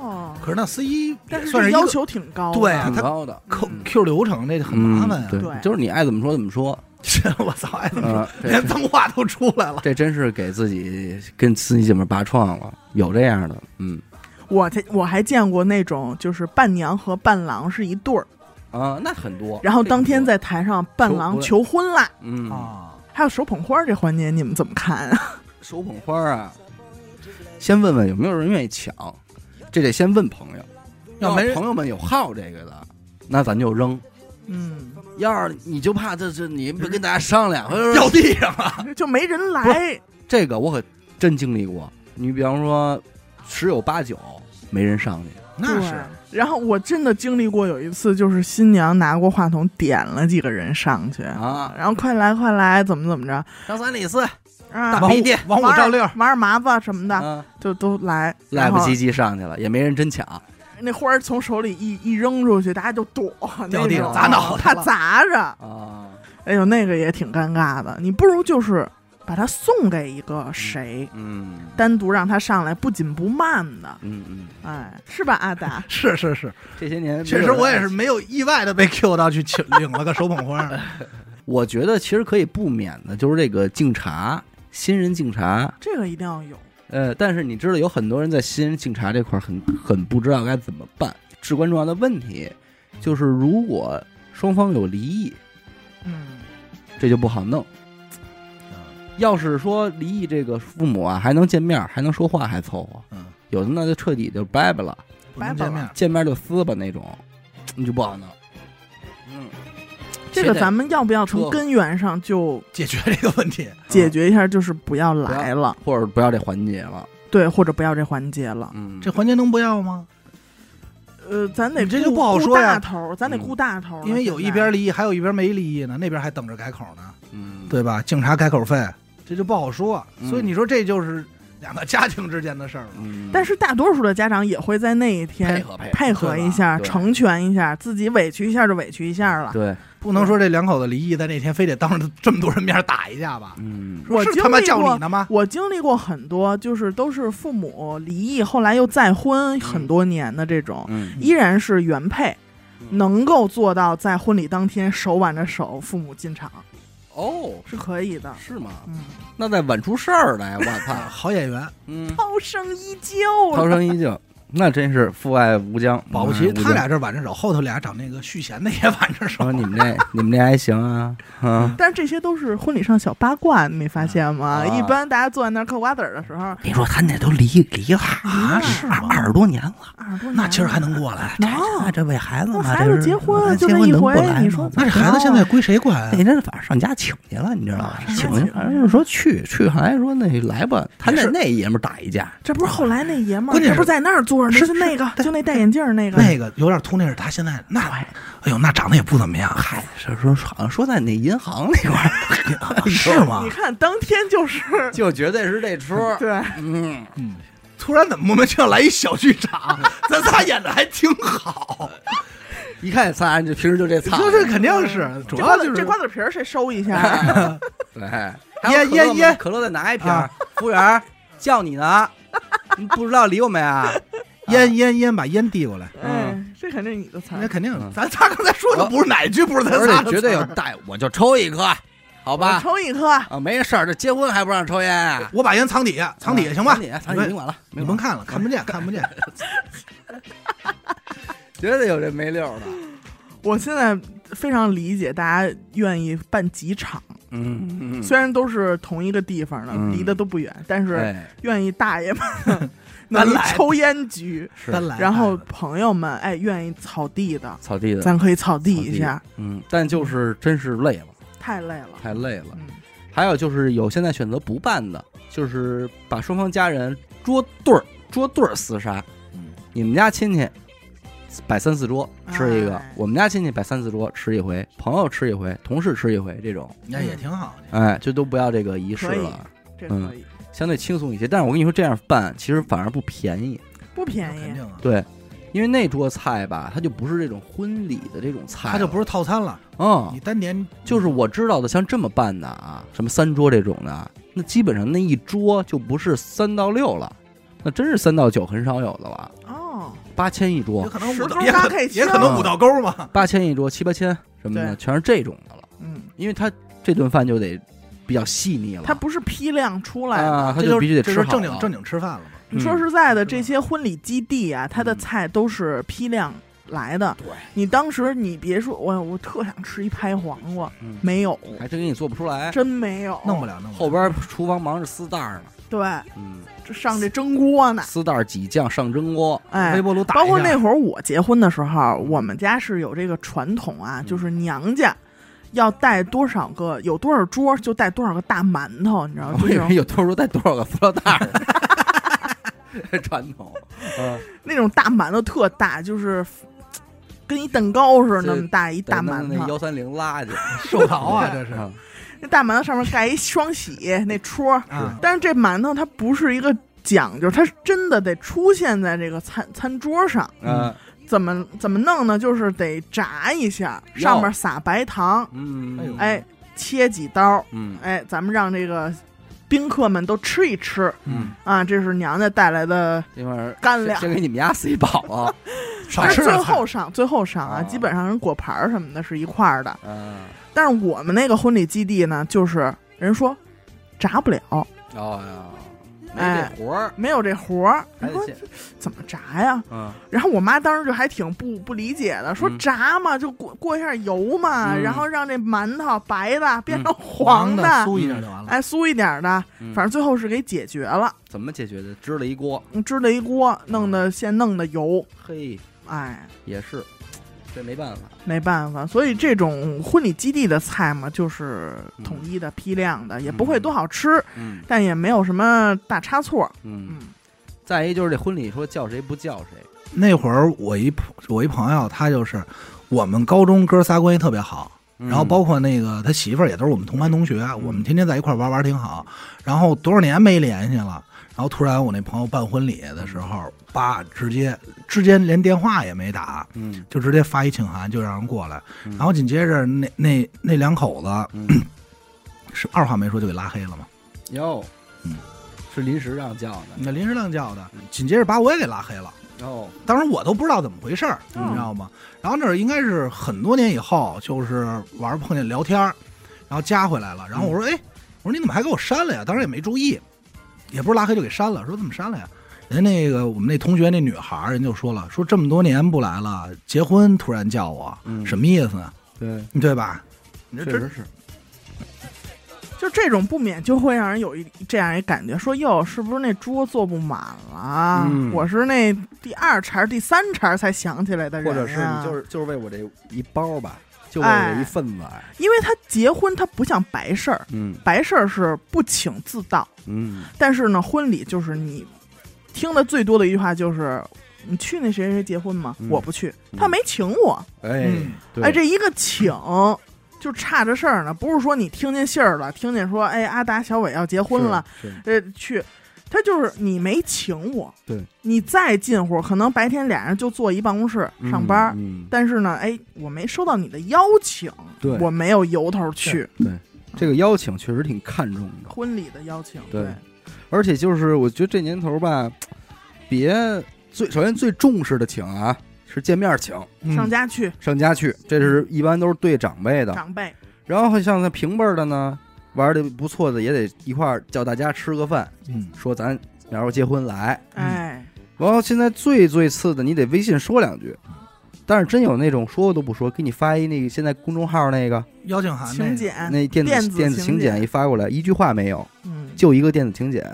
哦，可是那司仪但是要求挺高的。对啊挺高的。Q 嗯 Q 流程，那个很麻烦对对，就是你爱怎么说怎么说。这 我操，哎，怎么说，连脏话都出来了？这真是给自己跟司机姐们拔创了，有这样的，嗯我这我还见过那种，就是伴娘和伴郎是一对儿，啊，那很多。然后当天在在台上伴郎求求婚啦，嗯，啊，还有手捧花这环节，你们怎么看啊？手捧花啊，先问问有没有人愿意抢，这得先问朋友，要没朋友们有好这个的，那咱就扔。嗯，要是你就怕这这你不跟大家商量，掉地上了。就没人来，这个我可真经历过。你比方说十有八九没人上去，那是。然后我真的经历过有一次，就是新娘拿过话筒点了几个人上去，啊，然后快来快来，怎么怎么着。张三李四啊，王五大鼻涕王五赵六，玩儿麻子什么的，啊，就都来，来不及及上去了，也没人真抢。那花儿从手里一一扔出去，大家就躲，掉地上砸脑袋怕砸着。啊，哎呦，那个也挺尴尬的。你不如就是把它送给一个谁，嗯单独让他上来，不紧不慢的，嗯嗯，哎，是吧，阿达？是是是，这些年确实我也是没有意外的被 Q 到去请领了个手捧花。我觉得其实可以不免的，就是这个敬茶，新人敬茶。这个一定要有。呃，但是你知道有很多人在新人敬茶这块儿很很不知道该怎么办。至关重要的问题就是，如果双方有离异，嗯，这就不好弄。要是说离异这个父母啊，还能见面，还能说话，还凑合；嗯，有的那就彻底就掰掰了，不能见面，见面就撕吧那种，你就不好弄。嗯，这个咱们要不要从根源上就解决这个问题？解决一下？就是不要来了，或者不要这环节了。对，或者不要这环节了。嗯，这环节能不要吗？呃，咱得这就不好说呀。大头，咱得顾大头，因为有一边离异，还有一边没离异呢，那边还等着改口呢。嗯，对吧？警察改口费，这就不好说。所以你说这就是两个家庭之间的事儿了。嗯，但是大多数的家长也会在那一天配合配合一下，成全一下，自己委屈一下就委屈一下了。对，不能说这两口子离异在那天非得当着这么多人面打一架吧？嗯，我是他妈叫你呢吗？我经历过很多，就是都是父母离异，后来又再婚很多年的这种，依然是原配，能够做到在婚礼当天手挽着手，父母进场。哦，是可以的，是吗？嗯，那再晚出事儿来，我操，好演员，嗯，涛声依旧，涛声依旧。那真是父爱无疆，保不齐他俩这挽着手，后头俩找那个续弦的也挽着手。你们这你们这还行啊？啊！但是这些都是婚礼上小八卦，你没发现吗？一般大家坐在那儿嗑瓜子儿的时候，你说他那都离离了啊，是二十多年了，二十多年，那今儿还能过来？那这为孩子嘛，孩子结婚就这一回，你说那这孩子现在归谁管？那天反正上家请去了，你知道吗？请去，反正说去去，后来说那来吧，他那那爷们儿打一架，这不是后来那爷们儿，这不是在那儿坐着，是那个。就那戴眼镜那个，那个有点秃，那是他现在那玩意，哎呦，那长得也不怎么样。嗨，是说好像说在那银行那块儿，是吗？你看当天就是，就绝对是这出。对，嗯嗯，突然怎么莫名其妙来一小剧场？咱仨演的还挺好，一看仨人就平时就这操，说这肯定是，主要就是这瓜子皮儿谁收一下？对，耶耶耶，可乐再拿一瓶。服务员叫你呢，你不知道理我们啊？烟烟烟，把烟递过来。嗯，这肯定是你的菜。那肯定，咱仨刚才说的不是哪句，不是咱仨，绝对有带，我就抽一颗，好吧？抽一颗啊，没事儿，这结婚还不让抽烟啊？我把烟藏底下，藏底下行吧？藏底下，藏底下，甭管了，你甭看了，看不见，看不见。绝对有这没溜的。我现在非常理解大家愿意办几场，嗯，虽然都是同一个地方的，离得都不远，但是愿意大爷们。咱来抽烟局，然后朋友们哎愿意草地的，草地的，咱可以草地一下，嗯，但就是真是累了，太累了，太累了。嗯，还有就是有现在选择不办的，就是把双方家人捉对儿捉对儿厮杀，嗯，你们家亲戚摆三四桌吃一个，哎我们家亲戚摆三四桌吃一回，朋友吃一回，同事吃一回，这种那也挺好的，哎，就都不要这个仪式了，这可以。相对轻松一些，但是我跟你说，这样办其实反而不便宜，不便宜，对，因为那桌菜吧，它就不是这种婚礼的这种菜，它就不是套餐了，嗯，你单点就是我知道的，像这么办的啊，什么三桌这种的，那基本上那一桌就不是三到六了，那真是三到九很少有的了，哦，八千一桌，也可能五到也可也可能五道沟嘛，八千一桌七八千什么的，全是这种的了，嗯，因为他这顿饭就得。比较细腻了，它不是批量出来的，它就必须得吃好正经正经吃饭了嘛。你说实在的，这些婚礼基地啊，它的菜都是批量来的。对，你当时你别说，我我特想吃一拍黄瓜，没有，还真给你做不出来，真没有，弄不了，弄不了。后边厨房忙着撕袋呢，对，嗯，这上这蒸锅呢，撕袋挤酱上蒸锅，哎，微波炉打。包括那会儿我结婚的时候，我们家是有这个传统啊，就是娘家。要带多少个？有多少桌就带多少个大馒头，你知道吗？我以为有多少桌带多少个塑料袋儿。传统，嗯，那种大馒头特大，就是跟一蛋糕似的那么大一大馒头。幺三零拉去寿桃啊，这是。那大馒头上面盖一双喜那戳，但是这馒头它不是一个讲究，它真的得出现在这个餐餐桌上。嗯。怎么怎么弄呢？就是得炸一下，上面撒白糖，嗯，哎，切几刀，嗯，哎，咱们让这个宾客们都吃一吃，嗯。啊，这是娘家带来的干粮，先给你们压死一饱 了，少吃。最后上，最后上啊，基本上人果盘什么的是一块儿的，嗯，但是我们那个婚礼基地呢，就是人说炸不了，哦呀。没这活儿，没有这活儿。你说怎么炸呀？嗯。然后我妈当时就还挺不不理解的，说炸嘛，就过过一下油嘛，然后让这馒头白的变成黄的，酥一点就完了。哎，酥一点的，反正最后是给解决了。怎么解决的？支了一锅，支了一锅，弄的先弄的油。嘿，哎，也是。这没办法，没办法，所以这种婚礼基地的菜嘛，就是统一的、批量的，也不会多好吃，嗯，但也没有什么大差错，嗯。再一就是这婚礼说叫谁不叫谁，那会儿我一我一朋友，他就是我们高中哥仨关系特别好，然后包括那个他媳妇儿也都是我们同班同学，我们天天在一块玩玩挺好，然后多少年没联系了。然后突然，我那朋友办婚礼的时候，叭，直接之间连电话也没打，嗯，就直接发一请函，就让人过来。然后紧接着，那那那两口子 是二话没说就给拉黑了嘛？哟，嗯，是临时让叫的，那临时让叫的，紧接着把我也给拉黑了。哦，当时我都不知道怎么回事儿，你知道吗？然后那应该是很多年以后，就是玩碰见聊天然后加回来了。然后我说：“哎，我说你怎么还给我删了呀？”当时也没注意。也不是拉黑就给删了，说怎么删了呀？人那个我们那同学那女孩人就说了，说这么多年不来了，结婚突然叫我，什么意思呢？对对吧？确实是，就这种不免就会让人有一这样一感觉，说哟，是不是那桌坐不满了？我是那第二茬、第三茬才想起来的人，或者是你就是就是为我这一包吧。就有一份子，因为他结婚，他不像白事儿，嗯，白事儿是不请自到，嗯，但是呢，婚礼就是你听的最多的一句话就是，你去那谁谁结婚吗？我不去，他没请我，哎，哎，这一个请就差着事儿呢，不是说你听见信儿了，听见说，哎，阿达小伟要结婚了，呃，去。他就是你没请我，对，你再近乎，可能白天俩人就坐一办公室上班，但是呢，哎，我没收到你的邀请，对，我没有由头去，对，这个邀请确实挺看重的，婚礼的邀请，对，而且就是我觉得这年头吧，别最首先最重视的请啊，是见面请，上家去，上家去，这是一般都是对长辈的，长辈，然后像那平辈的呢。玩的不错的也得一块儿叫大家吃个饭，嗯，说咱然后结婚来，哎，然后现在最最次的，你得微信说两句，但是真有那种说都不说，给你发一那个现在公众号那个邀请函、请柬，那电子电子请柬一发过来，一句话没有，嗯，就一个电子请柬，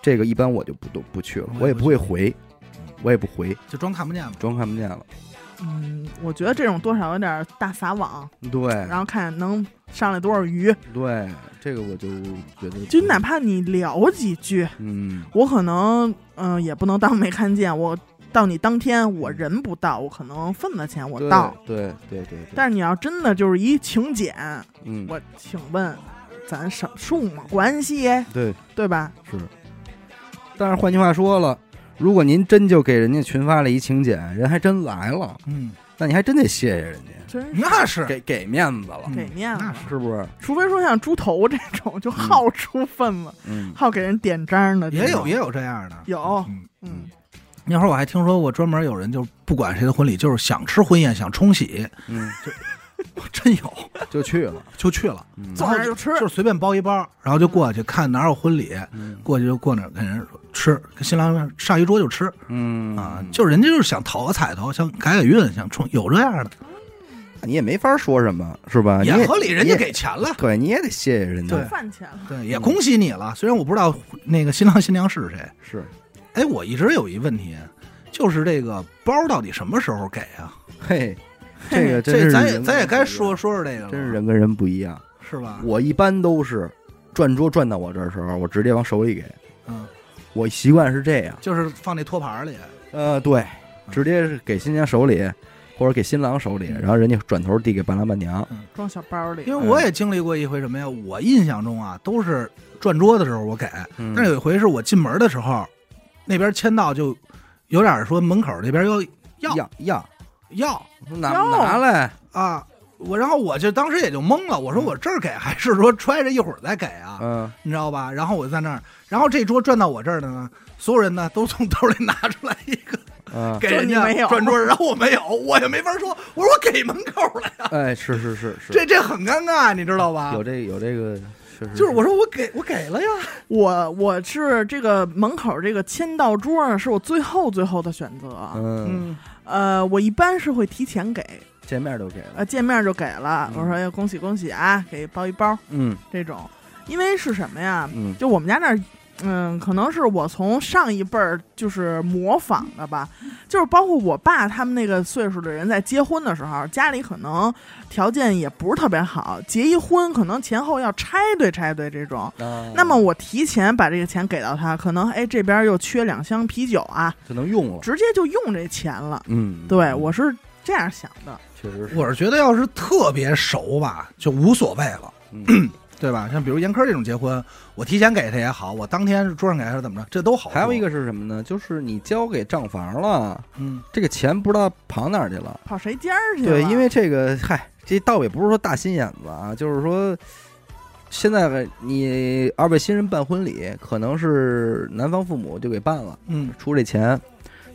这个一般我就不都不去了，我也不会回，我也不回，就装看不见了，装看不见了。嗯，我觉得这种多少有点大撒网，对，然后看能上来多少鱼。对，这个我就觉得，就哪怕你聊几句，嗯，我可能嗯也不能当没看见。我到你当天我人不到，我可能份子钱我到。对对对。但是你要真的就是一请柬，嗯，我请问咱什什么关系？对对吧？是。但是换句话说了。如果您真就给人家群发了一请柬，人还真来了，嗯，那你还真得谢谢人家，真是。那是。给给面子了，给面子，是。不是？除非说像猪头这种，就好出份子，嗯，好给人点章的，也有也有这样的，有，嗯，那会儿我还听说过，专门有人就不管谁的婚礼，就是想吃婚宴，想冲喜，嗯，就。真有，就去了，就去了，坐那就吃，就是随便包一包，然后就过去看哪有婚礼，过去就过那跟人说吃，跟新郎上一桌就吃，嗯啊，就人家就是想讨个彩头，想改改运，想冲有这样的，你也没法说什么，是吧？也合理人家给钱了，对，你也得谢谢人家，饭钱了，对，也恭喜你了。虽然我不知道那个新郎新娘是谁，是，哎，我一直有一问题，就是这个包到底什么时候给啊？嘿。这个这咱也咱也该说说说这个，真是人跟人不一样，是吧？我一般都是转桌转到我这儿时候，我直接往手里给。嗯，我习惯是这样，就是放那托盘里。呃，对，直接是给新娘手里，或者给新郎手里，然后人家转头递给伴郎伴娘，装小包里。因为我也经历过一回什么呀？我印象中啊，都是转桌的时候我给，但是有一回是我进门的时候，那边签到就有点说门口那边要要要。要拿拿来啊！我然后我就当时也就懵了，我说我这儿给还是说揣着一会儿再给啊？嗯，你知道吧？然后我就在那儿，然后这桌转到我这儿的呢，所有人呢都从兜里拿出来一个，给人家转桌，然后我没有，我也没法说，我说我给门口了呀。哎，是是是是，这这很尴尬，你知道吧？有这有这个确实就是我说我给我给了呀，我我是这个门口这个签到桌呢，是我最后最后的选择。嗯，呃，我一般是会提前给，见面都给了，呃，见面就给了。我说要恭喜恭喜啊，给包一包，嗯，这种，因为是什么呀？嗯，就我们家那儿。嗯，可能是我从上一辈儿就是模仿的吧，就是包括我爸他们那个岁数的人在结婚的时候，家里可能条件也不是特别好，结一婚可能前后要拆对拆对这种。那么我提前把这个钱给到他，可能哎这边又缺两箱啤酒啊，就能用了，直接就用这钱了。嗯，对我是这样想的，确实是，我是觉得要是特别熟吧，就无所谓了。嗯 对吧？像比如严科这种结婚，我提前给他也好，我当天桌上给他怎么着，这都好。还有一个是什么呢？就是你交给账房了，嗯，这个钱不知道跑哪儿去了，跑谁家去了？对，因为这个，嗨，这倒也不是说大心眼子啊，就是说，现在你二位新人办婚礼，可能是男方父母就给办了，嗯，出这钱，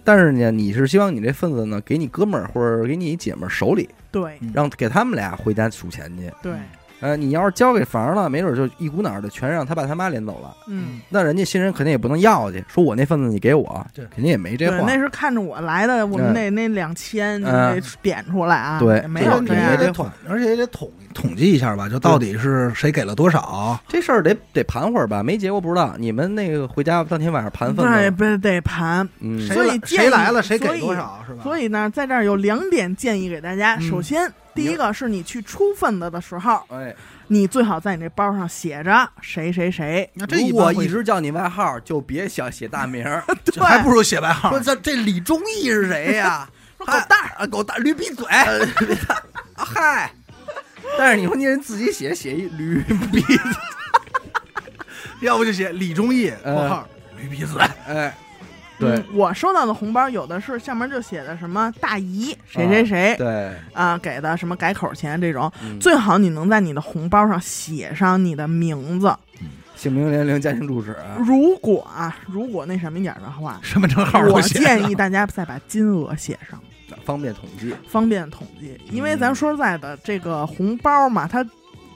但是呢，你是希望你这份子呢，给你哥们儿或者给你姐们儿手里，对，让给他们俩回家数钱去，对。呃，你要是交给房了，没准就一股脑儿的全让他爸他妈领走了。嗯，那人家新人肯定也不能要去，说我那份子你给我，对，肯定也没这话。那是看着我来的，我们那那两千得点出来啊。对，没有这也得统，而且也得统统计一下吧，就到底是谁给了多少。这事儿得得盘会儿吧，没结果不知道。你们那个回家当天晚上盘份子，不得盘。嗯，所以谁来了谁给多少是吧？所以呢，在这儿有两点建议给大家。首先，第一个是你去出份子的时候，哎。你最好在你那包上写着谁谁谁。如果一直叫你外号，就别想写大名儿，还不如写外号。说这这李忠义是谁呀？狗蛋啊，狗蛋，驴鼻嘴。嗨，但是你说你人自己写写一驴鼻子，要不就写李忠义（括号驴鼻嘴）。哎。对，我收到的红包有的是上面就写的什么大姨谁谁谁，对。啊给的什么改口钱这种，最好你能在你的红包上写上你的名字、姓名、年龄、家庭住址。如果啊，如果那什么一点的话，身份证号，我建议大家再把金额写上，方便统计，方便统计。因为咱说实在的，这个红包嘛，它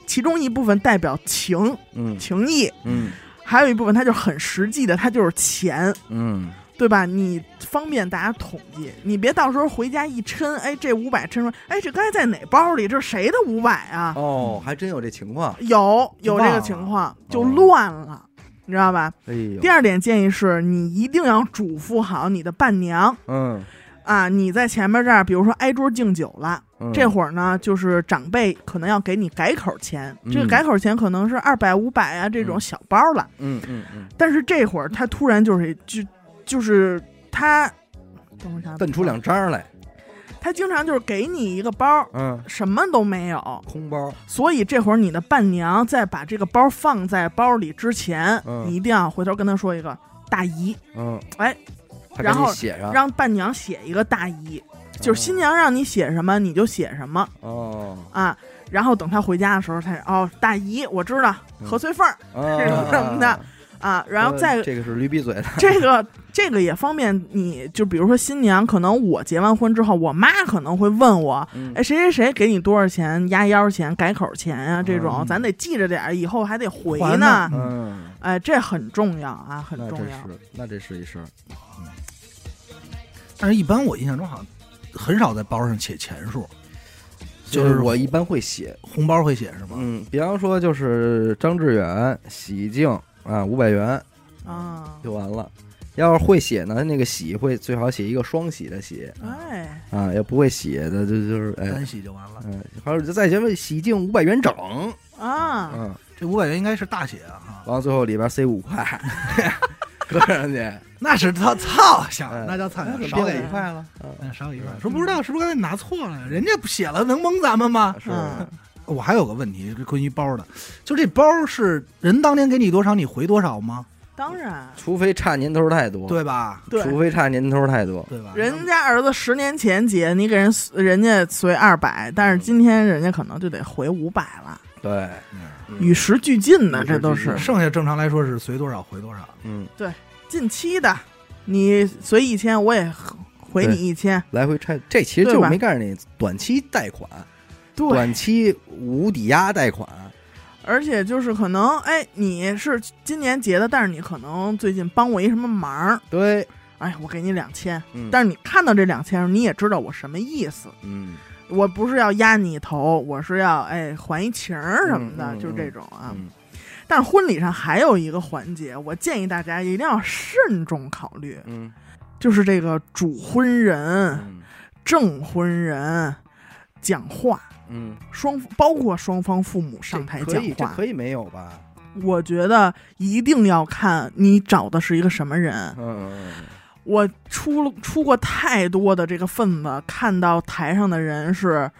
其中一部分代表情，嗯，情谊，嗯，还有一部分它就很实际的，它就是钱，嗯。对吧？你方便大家统计，你别到时候回家一抻，哎，这五百抻出，哎，这该在哪包里？这是谁的五百啊？哦，还真有这情况，有有这个情况，就乱了，你知道吧？哎。第二点建议是你一定要嘱咐好你的伴娘，嗯，啊，你在前面这儿，比如说挨桌敬酒了，这会儿呢，就是长辈可能要给你改口钱，这个改口钱可能是二百、五百啊这种小包了，嗯嗯嗯。但是这会儿他突然就是就。就是他，等我一下，瞪出两张来。他经常就是给你一个包，嗯，什么都没有，空包。所以这会儿你的伴娘在把这个包放在包里之前，你一定要回头跟他说一个大姨，嗯，哎，然后让伴娘写一个大姨，就是新娘让你写什么你就写什么，哦，啊，然后等他回家的时候，他哦，大姨，我知道何翠凤儿这种 什么的。啊，然后再这个是驴逼嘴的，这个这个也方便你，就比如说新娘，可能我结完婚之后，我妈可能会问我，哎，谁谁谁给你多少钱压腰钱、改口钱啊？这种咱得记着点以后还得回呢。嗯，哎，这很重要啊，很重要。那这是一事儿。嗯，但是一般我印象中好像很少在包上写钱数，就是我一般会写红包会写是吗？嗯，比方说就是张志远喜庆。啊，五百元啊，就完了。要是会写呢，那个喜会最好写一个双喜的喜。哎，啊，要不会写的就就是哎，单喜就完了。嗯，还有就在前面喜庆五百元整啊，嗯，这五百元应该是大写啊。完了最后里边塞五块，搁上去，那是他操想，那叫操想，少给一块了，嗯，少给一块。说不知道是不是刚才你拿错了？人家不写了能蒙咱们吗？是。我还有个问题，关于包的，就这包是人当年给你多少，你回多少吗？当然，除非差年头太多，对吧？对，除非差年头太多，对吧？人家儿子十年前结，你给人人家随二百，但是今天人家可能就得回五百了。对，与时俱进呢，这都是。剩下正常来说是随多少回多少。嗯，对，近期的你随一千，我也回你一千，来回拆。这其实就没告诉你短期贷款。短期无抵押贷款，而且就是可能，哎，你是今年结的，但是你可能最近帮我一什么忙，对，哎，我给你两千，但是你看到这两千，你也知道我什么意思，嗯，我不是要压你头，我是要哎还一情什么的，就是这种啊。但是婚礼上还有一个环节，我建议大家一定要慎重考虑，嗯，就是这个主婚人、证婚人讲话。嗯，双包括双方父母上台讲话，可以没有吧？我觉得一定要看你找的是一个什么人。嗯我出了出过太多的这个份子，看到台上的人是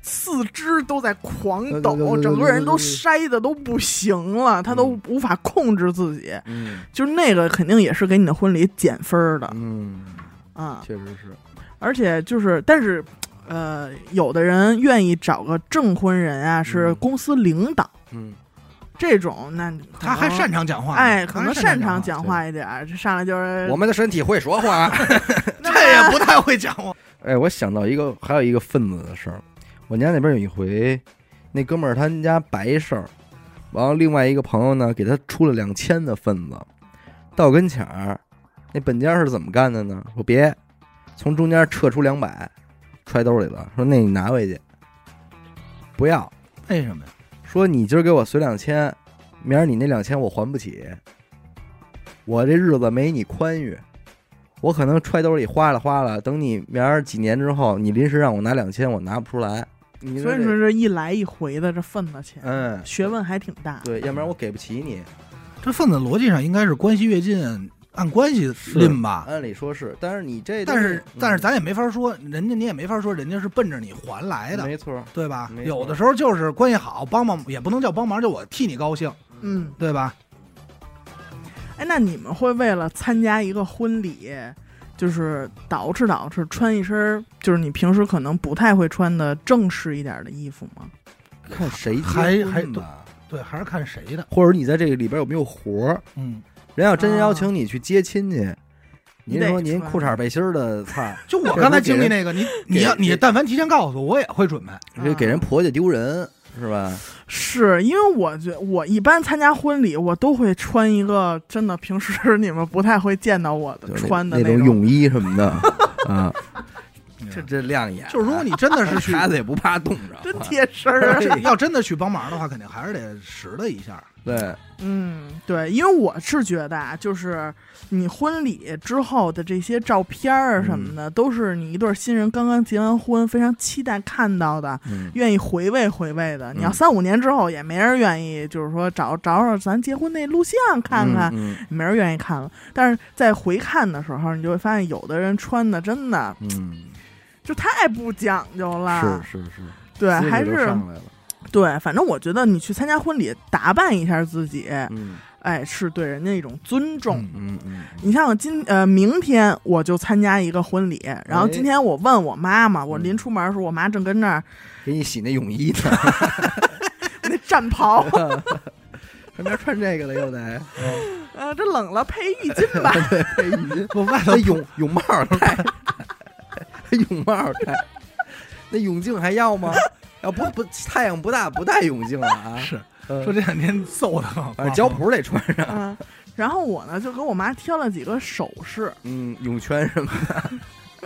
四肢都在狂抖，整个人都筛的都不行了，他都无法控制自己。嗯，就是那个肯定也是给你的婚礼减分的。嗯，啊，确实是。而且就是，但是。呃，有的人愿意找个证婚人啊，是公司领导，嗯，这种那他还擅长讲话，哎，可能擅长讲话一点，这上来就是我们的身体会说话，这也不太会讲话。哎，我想到一个，还有一个份子的事儿，我家那边有一回，那哥们儿他们家白事儿，完了另外一个朋友呢给他出了两千的份子，到跟前儿，那本家是怎么干的呢？说别，从中间撤出两百。揣兜里了，说那你拿回去，不要，为什么呀？说你今儿给我随两千，明儿你那两千我还不起，我这日子没你宽裕，我可能揣兜里花了花了，等你明儿几年之后，你临时让我拿两千，我拿不出来。所以说这一来一回的这份子钱，嗯，学问还挺大。对，要不然我给不起你。这份子逻辑上应该是关系越近。按关系拎吧，按理说是，但是你这，但是但是咱也没法说，人家你也没法说，人家是奔着你还来的，没错，对吧？有的时候就是关系好，帮帮也不能叫帮忙，就我替你高兴，嗯，对吧？哎，那你们会为了参加一个婚礼，就是捯饬捯饬，穿一身就是你平时可能不太会穿的正式一点的衣服吗？看谁还还对，还是看谁的，或者你在这个里边有没有活儿？嗯。人要真邀请你去接亲戚，您说您裤衩背心的，菜！就我刚才经历那个，你 你要你但凡提前告诉我，我也会准备。这给人婆家丢人是吧？是因为我觉我一般参加婚礼，我都会穿一个真的平时 你们不太会见到我的穿的那种泳衣什么的啊。这这亮眼，就是如果你真的是 去，孩子也不怕冻着，真贴身儿。要真的去帮忙的话，肯定还是得实的一下。对，嗯，对，因为我是觉得啊，就是你婚礼之后的这些照片儿什么的，都是你一对新人刚刚结完婚，非常期待看到的，愿意回味回味的。你要三五年之后，也没人愿意，就是说找找找咱结婚那录像看看，没人愿意看了。但是在回看的时候，你就会发现，有的人穿的真的，嗯。就太不讲究了，是是是，对，还是对，反正我觉得你去参加婚礼，打扮一下自己，嗯，哎，是对人家一种尊重，嗯嗯。你像我今呃，明天我就参加一个婚礼，然后今天我问我妈妈，我临出门的时候，我妈正跟那儿给你洗那泳衣呢，那战袍，上边穿这个了又得，呃，这冷了配浴巾吧，对，配浴巾，我外头泳泳帽戴。泳帽戴，那泳镜还要吗？要不不太阳不大，不戴泳镜了啊！是说这两天揍的，反正脚蹼得穿上。然后我呢，就给我妈挑了几个首饰，嗯，泳圈什么的，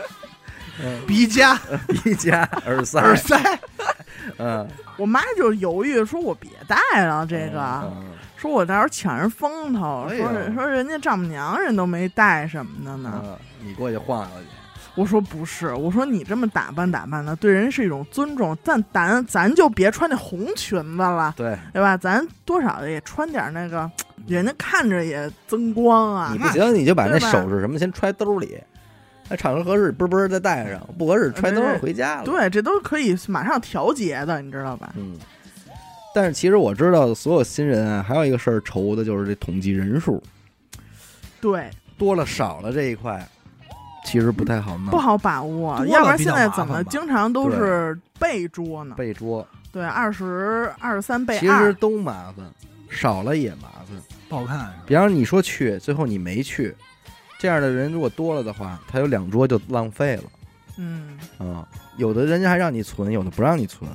鼻夹、鼻夹、耳塞、耳塞。嗯，我妈就犹豫说：“我别戴了，这个，说我到时候抢人风头，说说人家丈母娘人都没戴什么的呢。”你过去晃悠去。我说不是，我说你这么打扮打扮的，对人是一种尊重。但咱咱就别穿那红裙子了，对对吧？咱多少也穿点那个，人家看着也增光啊。你不行，你就把那首饰什么先揣兜里，那场合合适，啵啵再戴上；不合适，揣兜里回家了。对，这都可以马上调节的，你知道吧？嗯。但是其实我知道，所有新人啊，还有一个事儿愁的就是这统计人数。对，多了少了这一块。其实不太好弄，不好把握。要不然现在怎么经常都是背桌呢？背桌，对，二十二十三倍二，其实都麻烦，少了也麻烦，不好看。比方你说去，最后你没去，这样的人如果多了的话，他有两桌就浪费了。嗯啊，有的人家还让你存，有的不让你存。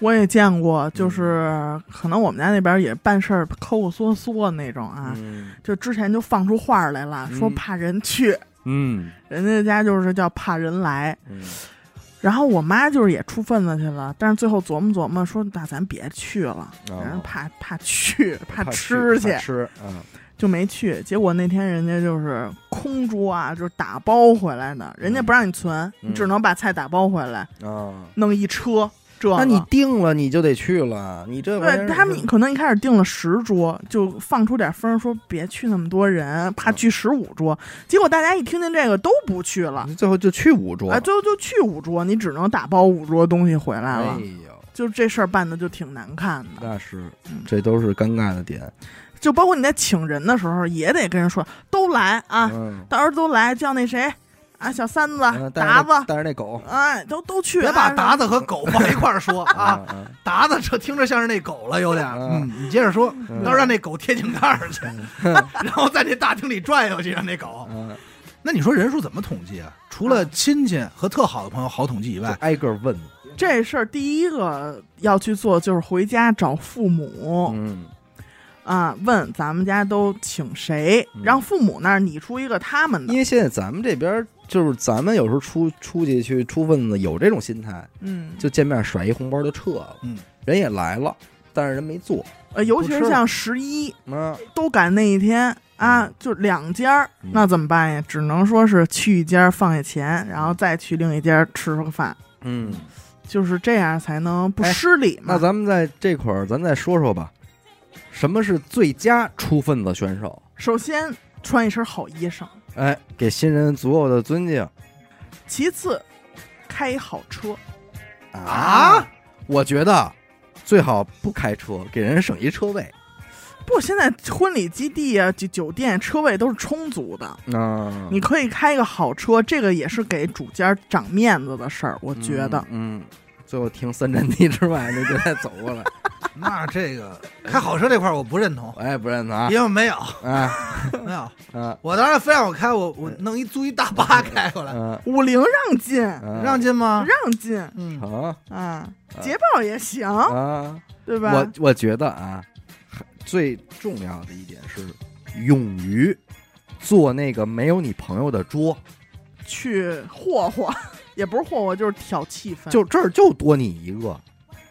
我也见过，就是可能我们家那边也办事儿抠抠缩缩那种啊，就之前就放出话来了，说怕人去，嗯，人家家就是叫怕人来，然后我妈就是也出份子去了，但是最后琢磨琢磨说，那咱别去了，人怕怕去，怕吃去，吃，嗯。就没去，结果那天人家就是空桌啊，就是打包回来的，人家不让你存，你只能把菜打包回来啊，弄一车。这那你定了你就得去了，你这对他们可能一开始定了十桌，就放出点风说别去那么多人，怕去十五桌。结果大家一听见这个都不去了，最后就去五桌，哎，最后就去五桌，你只能打包五桌东西回来了。哎呦，就这事儿办的就挺难看的。那是，这都是尴尬的点。就包括你在请人的时候，也得跟人说都来啊，到时候都来，叫那谁啊，小三子、达子，带着那狗，哎，都都去，别把达子和狗放一块儿说啊。达子这听着像是那狗了，有点。嗯，你接着说，到时候让那狗贴井盖去，然后在那大厅里转悠去，让那狗。那你说人数怎么统计啊？除了亲戚和特好的朋友好统计以外，挨个问。这事儿第一个要去做就是回家找父母。嗯。啊，问咱们家都请谁，让父母那儿拟出一个他们的。因为现在咱们这边就是咱们有时候出出去去出份子，有这种心态，嗯，就见面甩一红包就撤了，嗯，人也来了，但是人没做。呃，尤其是像十一，嗯都赶那一天啊，就两家，那怎么办呀？只能说是去一家放下钱，然后再去另一家吃个饭，嗯，就是这样才能不失礼嘛。那咱们在这块儿，咱再说说吧。什么是最佳出份子选手？首先穿一身好衣裳，哎，给新人足够的尊敬。其次，开好车。啊，我觉得最好不开车，给人省一车位。不，现在婚礼基地啊、酒酒店车位都是充足的。啊，你可以开一个好车，这个也是给主家长面子的事儿。我觉得，嗯。最后停三站地之外，那就再走过来。那这个开好车这块我不认同，我也不认同啊，因为没有，啊，没有，啊，我当然非让我开，我我弄一租一大巴开过来。五菱让进，让进吗？让进，嗯，好啊，捷豹也行啊，对吧？我我觉得啊，最重要的一点是勇于坐那个没有你朋友的桌去霍霍。也不是霍霍，就是挑气氛。就这儿就多你一个，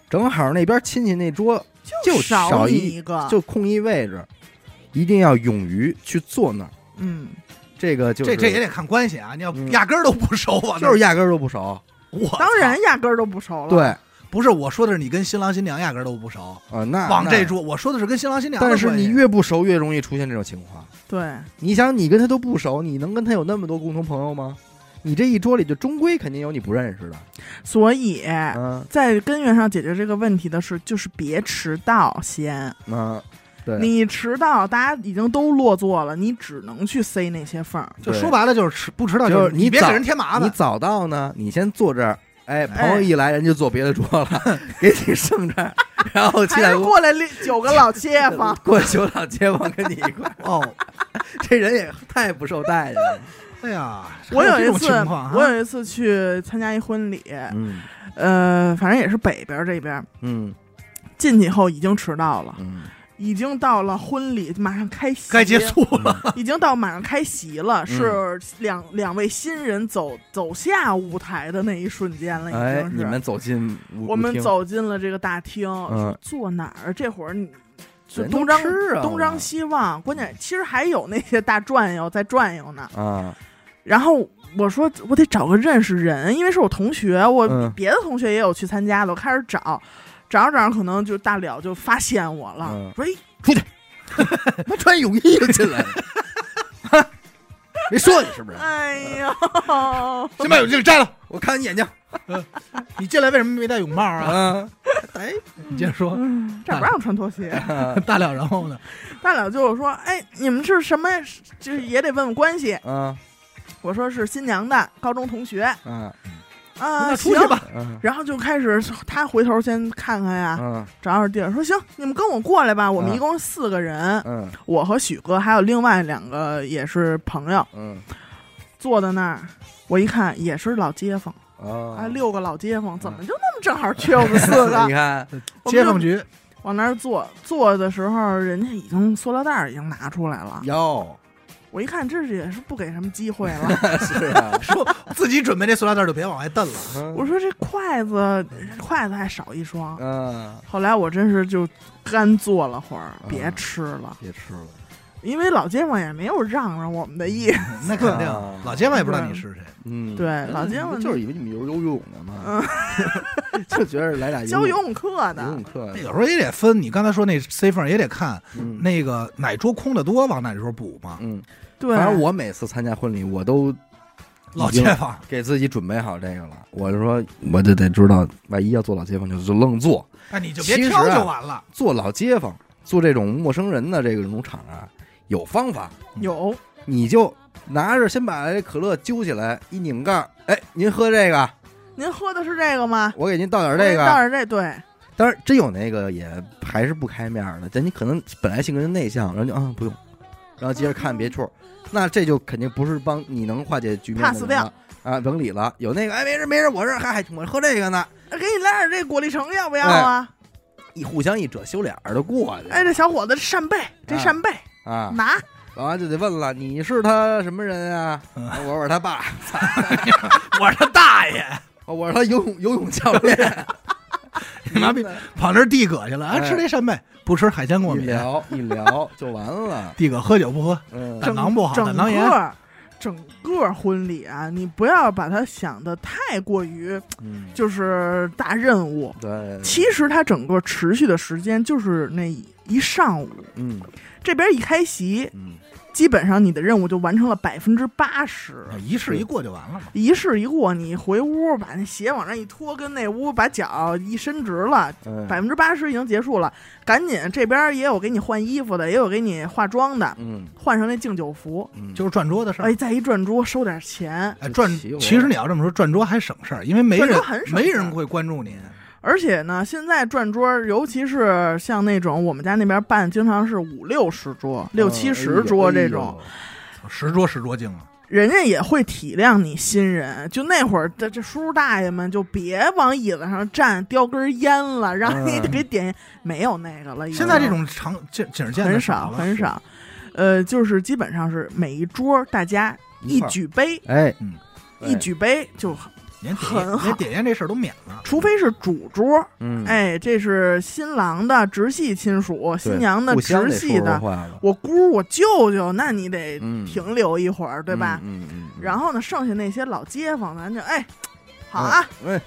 正好那边亲戚那桌就少一个，就空一位置，一定要勇于去坐那儿。嗯，这个就这这也得看关系啊！你要压根儿都不熟啊，就是压根儿都不熟。我当然压根儿都不熟了。对，不是我说的是你跟新郎新娘压根儿都不熟啊。那往这桌，我说的是跟新郎新娘。但是你越不熟，越容易出现这种情况。对，你想你跟他都不熟，你能跟他有那么多共同朋友吗？你这一桌里就终归肯定有你不认识的，所以在根源上解决这个问题的是，就是别迟到先。嗯，对，你迟到，大家已经都落座了，你只能去塞那些缝儿。就说白了就是迟不迟到就是你别给人添麻烦。你早到呢，你先坐这儿，哎，朋友一来人就坐别的桌了，给你剩这儿，然后还过来九个老街坊，过九老街坊跟你一块儿。哦，这人也太不受待见了。哎呀，我有一次，我有一次去参加一婚礼，嗯，呃，反正也是北边这边，嗯，进去以后已经迟到了，嗯，已经到了婚礼马上开席，该结束了，已经到马上开席了，是两两位新人走走下舞台的那一瞬间了，已经是。你们走进，我们走进了这个大厅，坐哪儿？这会儿你。就东张东张西望，关键其实还有那些大转悠在转悠呢。啊，然后我说我得找个认识人，因为是我同学，我别的同学也有去参加的。我开始找，找着找着，可能就大了就发现我了，说：“哎，出去，他穿泳衣就进来了。”没说你是不是？哎呀，先把泳镜摘了，我看你眼睛。你进来为什么没戴泳帽啊？哎，你接着说，这不让穿拖鞋。大了，然后呢？大了就是说，哎，你们是什么？就是也得问问关系。嗯，我说是新娘的高中同学。嗯啊，那出去吧。然后就开始他回头先看看呀，找找地儿，说行，你们跟我过来吧。我们一共四个人，嗯，我和许哥还有另外两个也是朋友，嗯，坐在那儿，我一看也是老街坊。啊，六个老街坊，怎么就那么正好缺我们四个？你看，街坊局往那儿坐，坐的时候，人家已经塑料袋已经拿出来了。哟，我一看，这是也是不给什么机会了。是啊，说自己准备这塑料袋就别往外蹬了。我说这筷子，筷子还少一双。嗯。后来我真是就干坐了会儿，别吃了，别吃了。因为老街坊也没有让让我们的意思，那肯定，老街坊也不知道你是谁。嗯，对，老街坊就是以为你们游游泳的嘛，就觉得来俩教游泳课的。游泳课有时候也得分，你刚才说那 C 缝也得看，那个哪桌空的多，往哪桌补嘛。嗯，对。反正我每次参加婚礼，我都老街坊给自己准备好这个了。我就说，我就得知道，万一要做老街坊，就就愣做。哎，你就别挑就完了。做老街坊，做这种陌生人的这个农场啊。有方法，有，你就拿着先把这可乐揪起来，一拧盖，哎，您喝这个？您喝的是这个吗？我给您倒点这个，倒点这，对。当然，真有那个也还是不开面的，但你可能本来性格就内向，然后就啊不用，然后接着看别处，那这就肯定不是帮你能化解局面，pass 掉啊，甭理了。有那个，哎，没事没事，我这还我喝这个呢，给你来点这果粒橙，要不要啊？一互相一遮羞脸的过去。哎，这小伙子扇贝，这扇贝。啊，拿完完就得问了，你是他什么人啊？我是他爸，我是他大爷，我是他游泳游泳教练。你妈逼跑那递葛去了啊！吃这扇贝，不吃海鲜过敏。一聊一聊就完了。弟哥喝酒不喝，胆囊不好，胆囊炎。整个婚礼啊，你不要把它想的太过于，就是大任务。对，其实它整个持续的时间就是那。一上午，嗯，这边一开席，嗯，基本上你的任务就完成了百分之八十，仪式一过就完了嘛。仪式一过，你回屋把那鞋往那一脱，跟那屋把脚一伸直了，百分之八十已经结束了。赶紧这边也有给你换衣服的，也有给你化妆的，嗯，换上那敬酒服，就是转桌的事儿。哎，再一转桌收点钱，哎，转。其实你要这么说，转桌还省事儿，因为没人没人会关注你。而且呢，现在转桌，尤其是像那种我们家那边办，经常是五六十桌、六七十桌这种，十桌十桌敬啊。人家也会体谅你新人，就那会儿这这叔叔大爷们就别往椅子上站，叼根烟了，让你给点，没有那个了。现在这种场景景见很少很少，呃，就是基本上是每一桌大家一举杯，哎，一举杯就。很好，点烟这事儿都免了，除非是主桌。嗯，哎，这是新郎的直系亲属，新娘的直系的，我姑我舅舅，那你得停留一会儿，对吧？嗯嗯。然后呢，剩下那些老街坊，咱就哎，好啊，哎，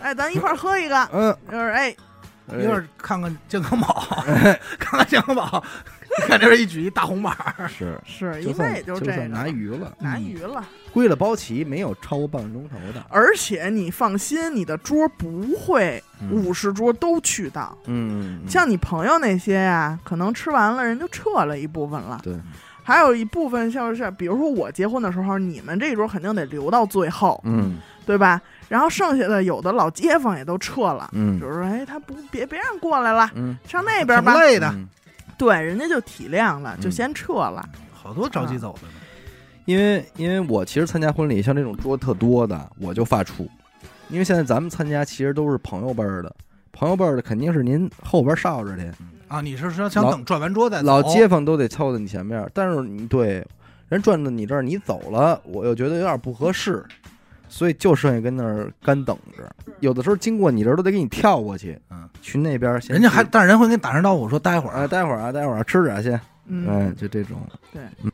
哎，咱一块儿喝一个，嗯，就是哎，一会儿看看健康宝，看看健康宝。看这一举一大红板是 是，应该也就这拿鱼了，拿鱼了，归了包齐，没有超过半个钟头的。而且你放心，你的桌不会五十桌都去到。嗯，像你朋友那些呀，可能吃完了人就撤了一部分了。对，还有一部分像是，比如说我结婚的时候，你们这一桌肯定得留到最后，嗯，对吧？然后剩下的有的老街坊也都撤了，嗯，比如说，哎，他不别别让过来了，嗯，上那边吧，累的。对，人家就体谅了，就先撤了。好多着急走的呢。因为因为我其实参加婚礼，像这种桌特多的，我就发怵。因为现在咱们参加其实都是朋友辈儿的，朋友辈儿的肯定是您后边捎着的啊。你是说想等转完桌再老街坊都得凑在你前面，但是你对人转到你这儿，你走了，我又觉得有点不合适。所以就剩下跟那儿干等着，有的时候经过你这儿都得给你跳过去，嗯，去那边。人家还，但是人会给你打声招呼，说待会儿啊，待会儿啊，待会儿吃点去，嗯，就这种。对，嗯，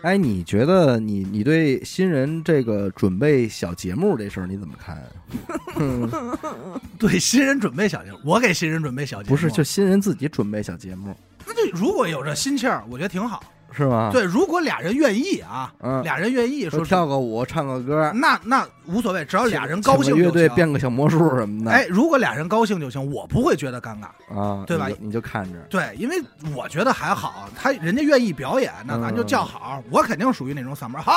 哎，你觉得你你对新人这个准备小节目这事儿你怎么看？对新人准备小节目，我给新人准备小节目，不是就新人自己准备小节目。那就如果有这心气儿，我觉得挺好。是吗？对，如果俩人愿意啊，俩人愿意说跳个舞、唱个歌，那那无所谓，只要俩人高兴。乐队变个小魔术什么的。哎，如果俩人高兴就行，我不会觉得尴尬啊，对吧？你就看着。对，因为我觉得还好，他人家愿意表演，那咱就叫好。我肯定属于那种嗓门好，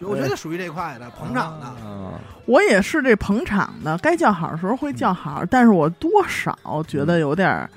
我觉得属于这块的捧场的。我也是这捧场的，该叫好的时候会叫好，但是我多少觉得有点。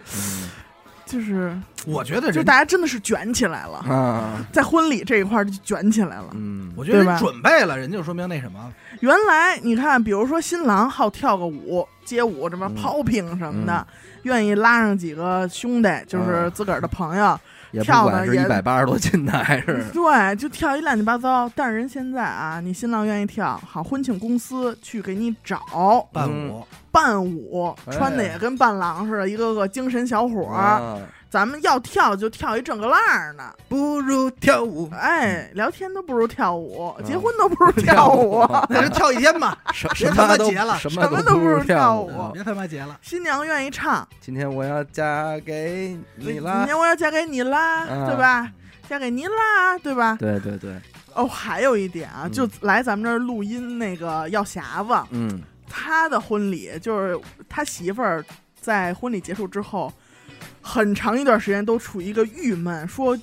就是我觉得就大家真的是卷起来了啊，在婚礼这一块就卷起来了。嗯，我觉得准备了，人就说明那什么。原来你看，比如说新郎好跳个舞、街舞，什么 popping 什么的，愿意拉上几个兄弟，就是自个儿的朋友。跳的是一百八十多斤的还是？对，就跳一乱七八糟。但是人现在啊，你新郎愿意跳，好婚庆公司去给你找伴舞，伴舞穿的也跟伴郎似的，一个个精神小伙儿。咱们要跳就跳一整个浪呢，不如跳舞。哎，聊天都不如跳舞，结婚都不如跳舞，那就跳一天吧，别他妈结了，什么都不如跳舞，别他妈结了。新娘愿意唱，今天我要嫁给你啦，今天我要嫁给你啦，对吧？嫁给您啦，对吧？对对对。哦，还有一点啊，就来咱们这儿录音那个药匣子，嗯，他的婚礼就是他媳妇儿在婚礼结束之后。很长一段时间都处于一个郁闷，说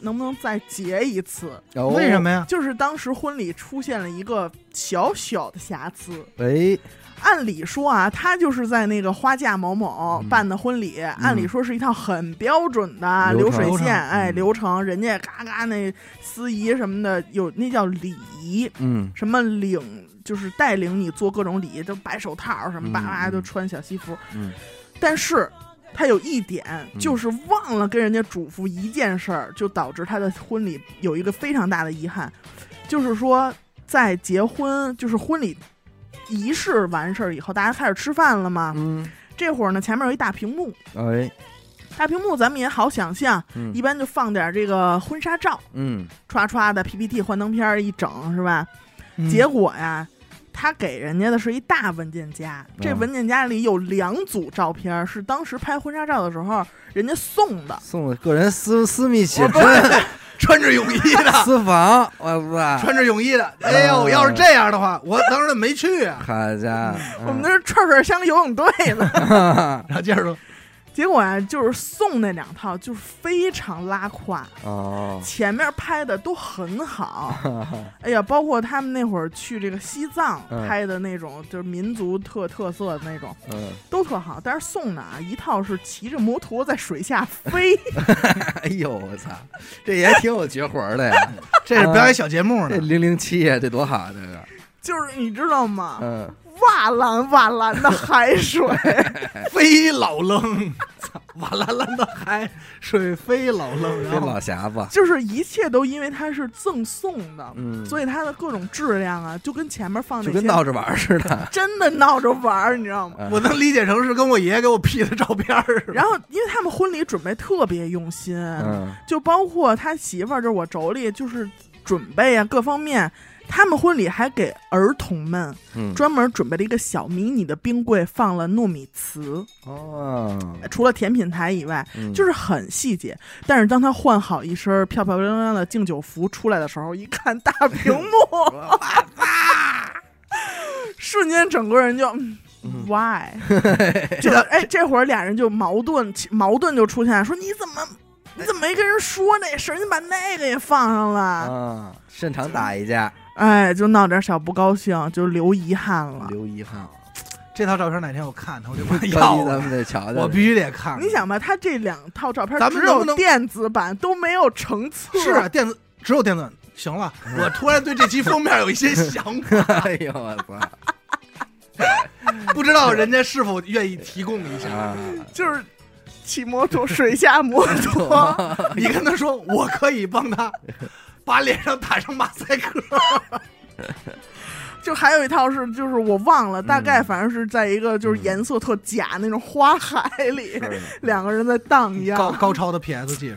能不能再结一次？为什么呀？就是当时婚礼出现了一个小小的瑕疵。哎，按理说啊，他就是在那个花嫁某某办的婚礼，按理说是一套很标准的流水线，哎，流程，人家嘎嘎那司仪什么的有那叫礼仪，嗯，什么领就是带领你做各种礼仪，都白手套什么，叭叭都穿小西服，嗯，但是。他有一点就是忘了跟人家嘱咐一件事儿，就导致他的婚礼有一个非常大的遗憾，就是说在结婚就是婚礼仪式完事儿以后，大家开始吃饭了嘛。嗯，这会儿呢，前面有一大屏幕，哎，大屏幕咱们也好想象，一般就放点这个婚纱照，嗯，歘歘的 PPT 幻灯片一整是吧？结果呀。他给人家的是一大文件夹，这文件夹里有两组照片，是当时拍婚纱照的时候人家送的，送的个人私私密写真，穿着泳衣的私房，我操，穿着泳衣的，哎呦，要是这样的话，我当时没去啊，好家。伙，我们那是串串香游泳队呢 然后接着说。结果啊，就是送那两套，就是非常拉胯哦。前面拍的都很好，哎呀，包括他们那会儿去这个西藏拍的那种，就是民族特特色的那种，嗯，都特好。但是送的啊，一套是骑着摩托在水下飞，哎呦我操，这也挺有绝活的呀！这是表演小节目呢，这零零七呀，这多好，这个就是你知道吗？嗯。瓦蓝瓦蓝的海水，飞老愣，操！瓦蓝蓝的海水飞老愣，飞老匣子，就是一切都因为它是赠送的，嗯，所以它的各种质量啊，就跟前面放就跟闹着玩似的，真的闹着玩，你知道吗？我能理解成是跟我爷爷给我 P 的照片 然后，因为他们婚礼准备特别用心，嗯，就包括他媳妇儿，就是我妯娌，就是准备啊各方面。他们婚礼还给儿童们专门准备了一个小迷你的冰柜，放了糯米糍哦。除了甜品台以外，就是很细节。但是当他换好一身漂漂亮亮的敬酒服出来的时候，一看大屏幕，瞬间整个人就 why？就哎，这会儿俩人就矛盾，矛盾就出现，说你怎么你怎么没跟人说那事儿？你把那个也放上了啊？现场打一架。哎，就闹点小不高兴，就留遗憾了。留遗憾了，这套照片哪天我看他，我就把 要。咱们得瞧瞧。我必须得看。你想吧，他这两套照片，咱们只有电子版都没有成册。是啊，电子只有电子。行了，我突然对这期封面有一些想法。哎呦我操！不知道人家是否愿意提供一下？就是骑摩托，水下摩托。你跟他说，我可以帮他。把脸上打上马赛克，就还有一套是，就是我忘了，大概反正是在一个就是颜色特假那种花海里，两个人在荡漾。高高超的 PS 技术。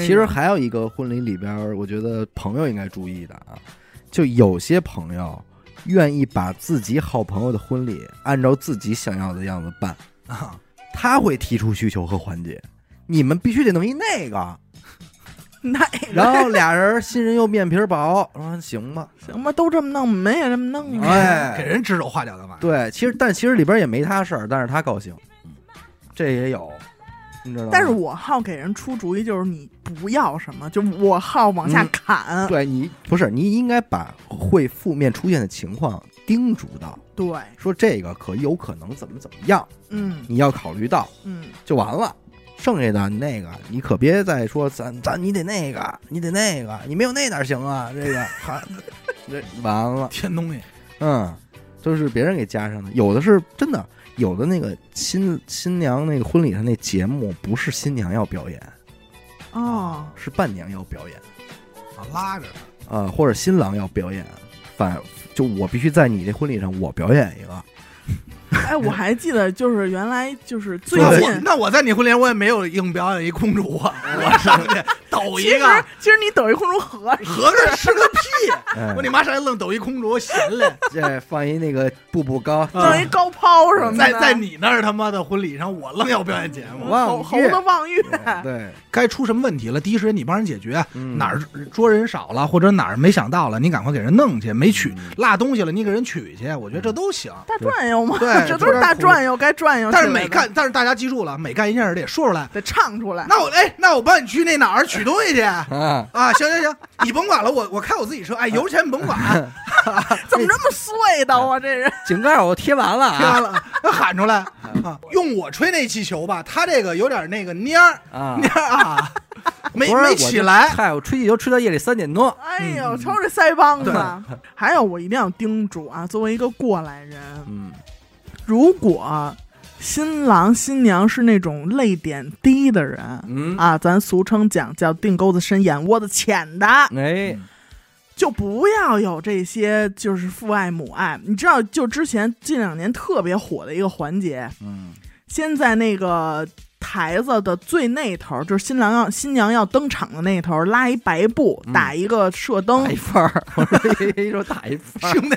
其实还有一个婚礼里边，我觉得朋友应该注意的啊，就有些朋友愿意把自己好朋友的婚礼按照自己想要的样子办啊，他会提出需求和环节，你们必须得弄一那个。那 然后俩人新人又面皮薄，说行吧，行吧，都这么弄，门也这么弄。哎，给人指手画脚干嘛？对，其实但其实里边也没他事儿，但是他高兴，这也有，你知道吗？但是我好给人出主意，就是你不要什么，就我好往下砍。对你不是，你应该把会负面出现的情况叮嘱到，对，说这个可有可能怎么怎么样，嗯，你要考虑到，嗯，就完了。剩下的你那个，你可别再说咱咱你得那个，你得那个，你没有那哪行啊？这个 还这完了，添东西，嗯，都是别人给加上的。有的是真的，有的那个新新娘那个婚礼上那节目不是新娘要表演，哦，是伴娘要表演啊，拉着他，啊，或者新郎要表演，反就我必须在你这婚礼上我表演一个。哎，我还记得，就是原来就是最近，那我在你婚礼我也没有硬表演一公主啊，我上去 抖一个。其实你抖一空主合合着是个屁！我你妈上来愣抖一空中闲嘞，这放一那个步步高，弄一高抛什么的。在在你那儿他妈的婚礼上，我愣要表演节目，猴猴子望月。对，该出什么问题了，第一时间你帮人解决。哪儿桌人少了，或者哪儿没想到了，你赶快给人弄去。没取落东西了，你给人取去。我觉得这都行。大转悠嘛，对，这都是大转悠，该转悠。但是每干，但是大家记住了，每干一件事得说出来，得唱出来。那我哎，那我帮你去那哪儿取东西去啊？啊，行行行，你甭管了，我我开我自己车。哎，油钱你甭管。怎么这么碎的啊？这人井盖我贴完了，贴完了，喊出来啊！用我吹那气球吧，他这个有点那个蔫儿啊蔫儿啊，没没起来。嗨，我吹气球吹到夜里三点多。哎呦，瞅这腮帮子！还有，我一定要叮嘱啊，作为一个过来人，嗯，如果新郎新娘是那种泪点低的人，嗯啊，咱俗称讲叫腚沟子深，眼窝子浅的，哎。就不要有这些，就是父爱母爱。你知道，就之前近两年特别火的一个环节，嗯，先在那个台子的最那头，就是新郎要新娘要登场的那头，拉一白布，打一个射灯，打一份儿。我说一说打一份儿，兄弟，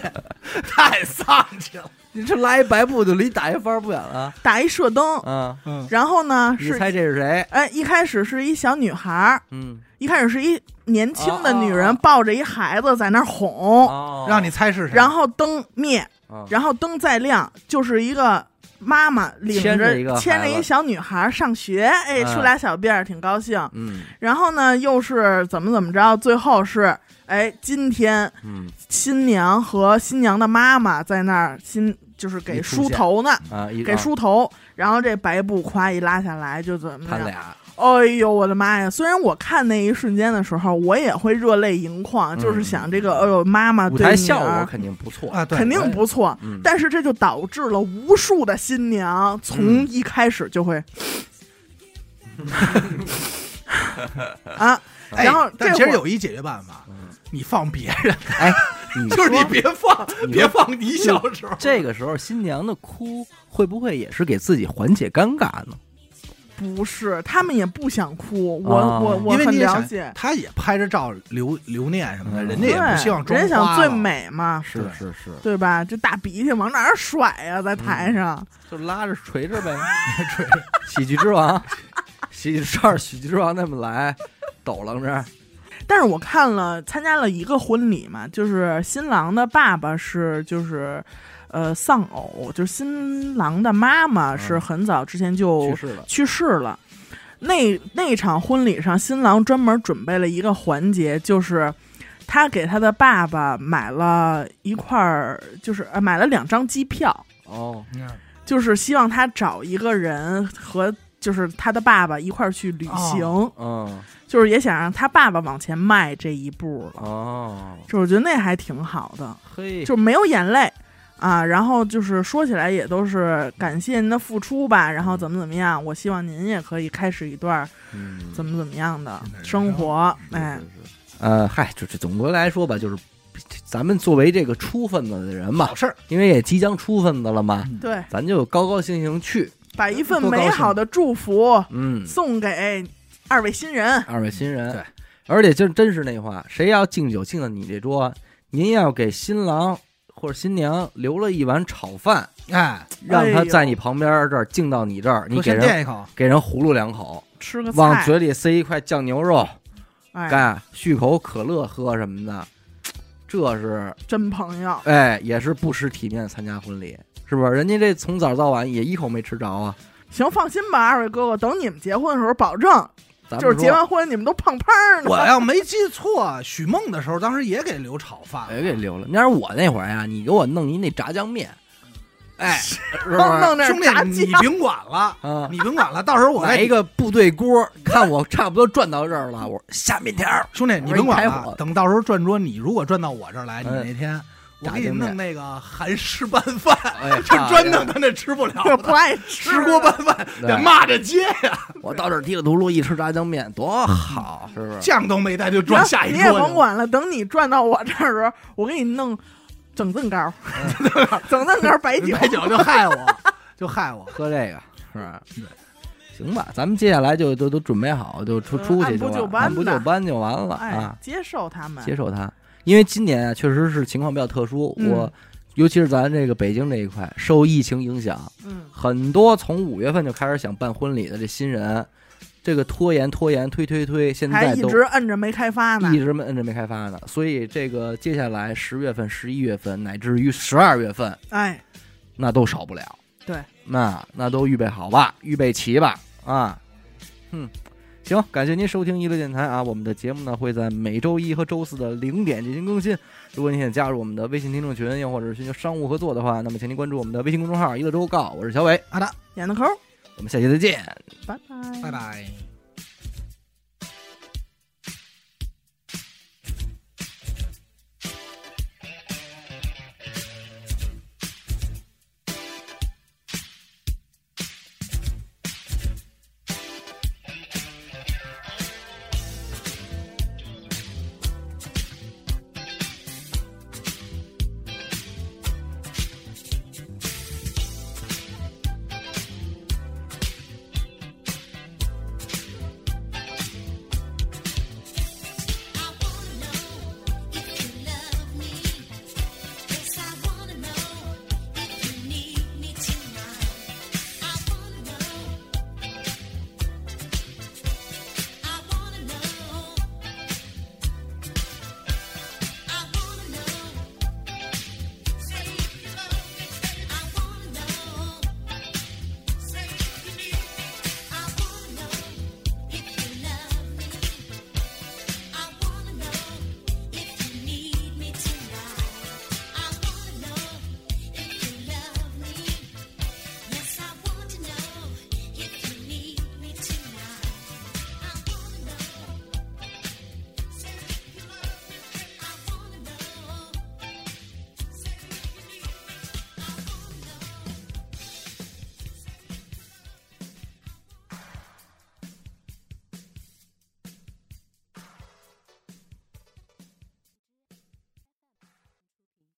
太丧气了。你这拉一白布就离打一番不远了。打一射灯，嗯嗯，然后呢？你猜这是谁？哎，一开始是一小女孩嗯，一开始是一年轻的女人抱着一孩子在那哄，让你猜是谁。然后灯灭，然后灯再亮，就是一个妈妈领着牵着一小女孩上学，哎，梳俩小辫儿，挺高兴。嗯，然后呢，又是怎么怎么着？最后是。哎，今天，新娘和新娘的妈妈在那儿，新就是给梳头呢，啊，给梳头，然后这白布夸一拉下来，就怎么样？他俩，哎呦，我的妈呀！虽然我看那一瞬间的时候，我也会热泪盈眶，就是想这个，哎呦，妈妈舞台效果肯定不错啊，肯定不错。但是这就导致了无数的新娘从一开始就会，啊，然后但其实有一解决办法。你放别人，哎，就是你别放，别放你小时候。这个时候新娘的哭会不会也是给自己缓解尴尬呢？不是，他们也不想哭。我我我很了解，他也拍着照留留念什么的，人家也不希望人家想最美嘛，是是是，对吧？这大鼻涕往哪儿甩呀？在台上就拉着锤着呗，锤着。喜剧之王，喜剧十二喜剧之王那么来，抖楞着。但是我看了参加了一个婚礼嘛，就是新郎的爸爸是就是，呃，丧偶，就是新郎的妈妈是很早之前就去世了。去世了。那那场婚礼上，新郎专门准备了一个环节，就是他给他的爸爸买了一块儿，就是呃买了两张机票哦，就是希望他找一个人和就是他的爸爸一块儿去旅行。嗯。就是也想让他爸爸往前迈这一步了哦，就我觉得那还挺好的，嘿，就没有眼泪啊。然后就是说起来也都是感谢您的付出吧，然后怎么怎么样，我希望您也可以开始一段怎么怎么样的生活。哎，呃，嗨，就是总归来说吧，就是咱们作为这个出份子的人嘛，好事儿，因为也即将出份子了嘛，对，咱就高高兴兴去，把一份美好的祝福，嗯，送给。二位新人，二位新人，对，而且就真是那话，谁要敬酒敬到你这桌，您要给新郎或者新娘留了一碗炒饭，哎，让他在你旁边这儿敬到你这儿，你给人给人葫芦两口，吃个往嘴里塞一块酱牛肉，哎，续口可乐喝什么的，这是真朋友，哎，也是不失体面参加婚礼，是不是？人家这从早到晚也一口没吃着啊。行，放心吧，二位哥哥，等你们结婚的时候，保证。就是结完婚，你们都胖胖的。我要没记错，许梦的时候，当时也给留炒饭，也给留了。要是我那会儿呀，你给我弄一那炸酱面，哎，是不是？弄点兄弟，你甭管了 啊，你甭管了，到时候我来一个部队锅，看我差不多转到这儿了，我下面条。兄弟，你甭管了，等到时候转桌，你如果转到我这儿来，你那天。我给你弄那个韩式拌饭，就专弄他那吃不了，不爱吃锅拌饭，得骂着街呀。我到这儿提了秃噜，一吃炸酱面多好，是不是？酱都没带就转下一桌。你也甭管了，等你转到我这儿时候，我给你弄整赠糕，整赠糕白酒，白酒就害我，就害我喝这个，是吧？对，行吧，咱们接下来就都都准备好，就出出去就按部就班就完了啊！接受他们，接受他。因为今年啊，确实是情况比较特殊。我尤其是咱这个北京这一块，受疫情影响，嗯，很多从五月份就开始想办婚礼的这新人，这个拖延拖延推推推，现在一直摁着没开发呢，一直摁着没开发呢。所以这个接下来十月份、十一月份，乃至于十二月份，哎，那都少不了。对，那那都预备好吧，预备齐吧，啊，嗯。行，感谢您收听娱乐电台啊！我们的节目呢会在每周一和周四的零点进行更新。如果您想加入我们的微信听众群，又或者是寻求商务合作的话，那么请您关注我们的微信公众号“娱乐周告”。我是小伟，好的，演的抠，我们下期再见，拜拜，拜拜。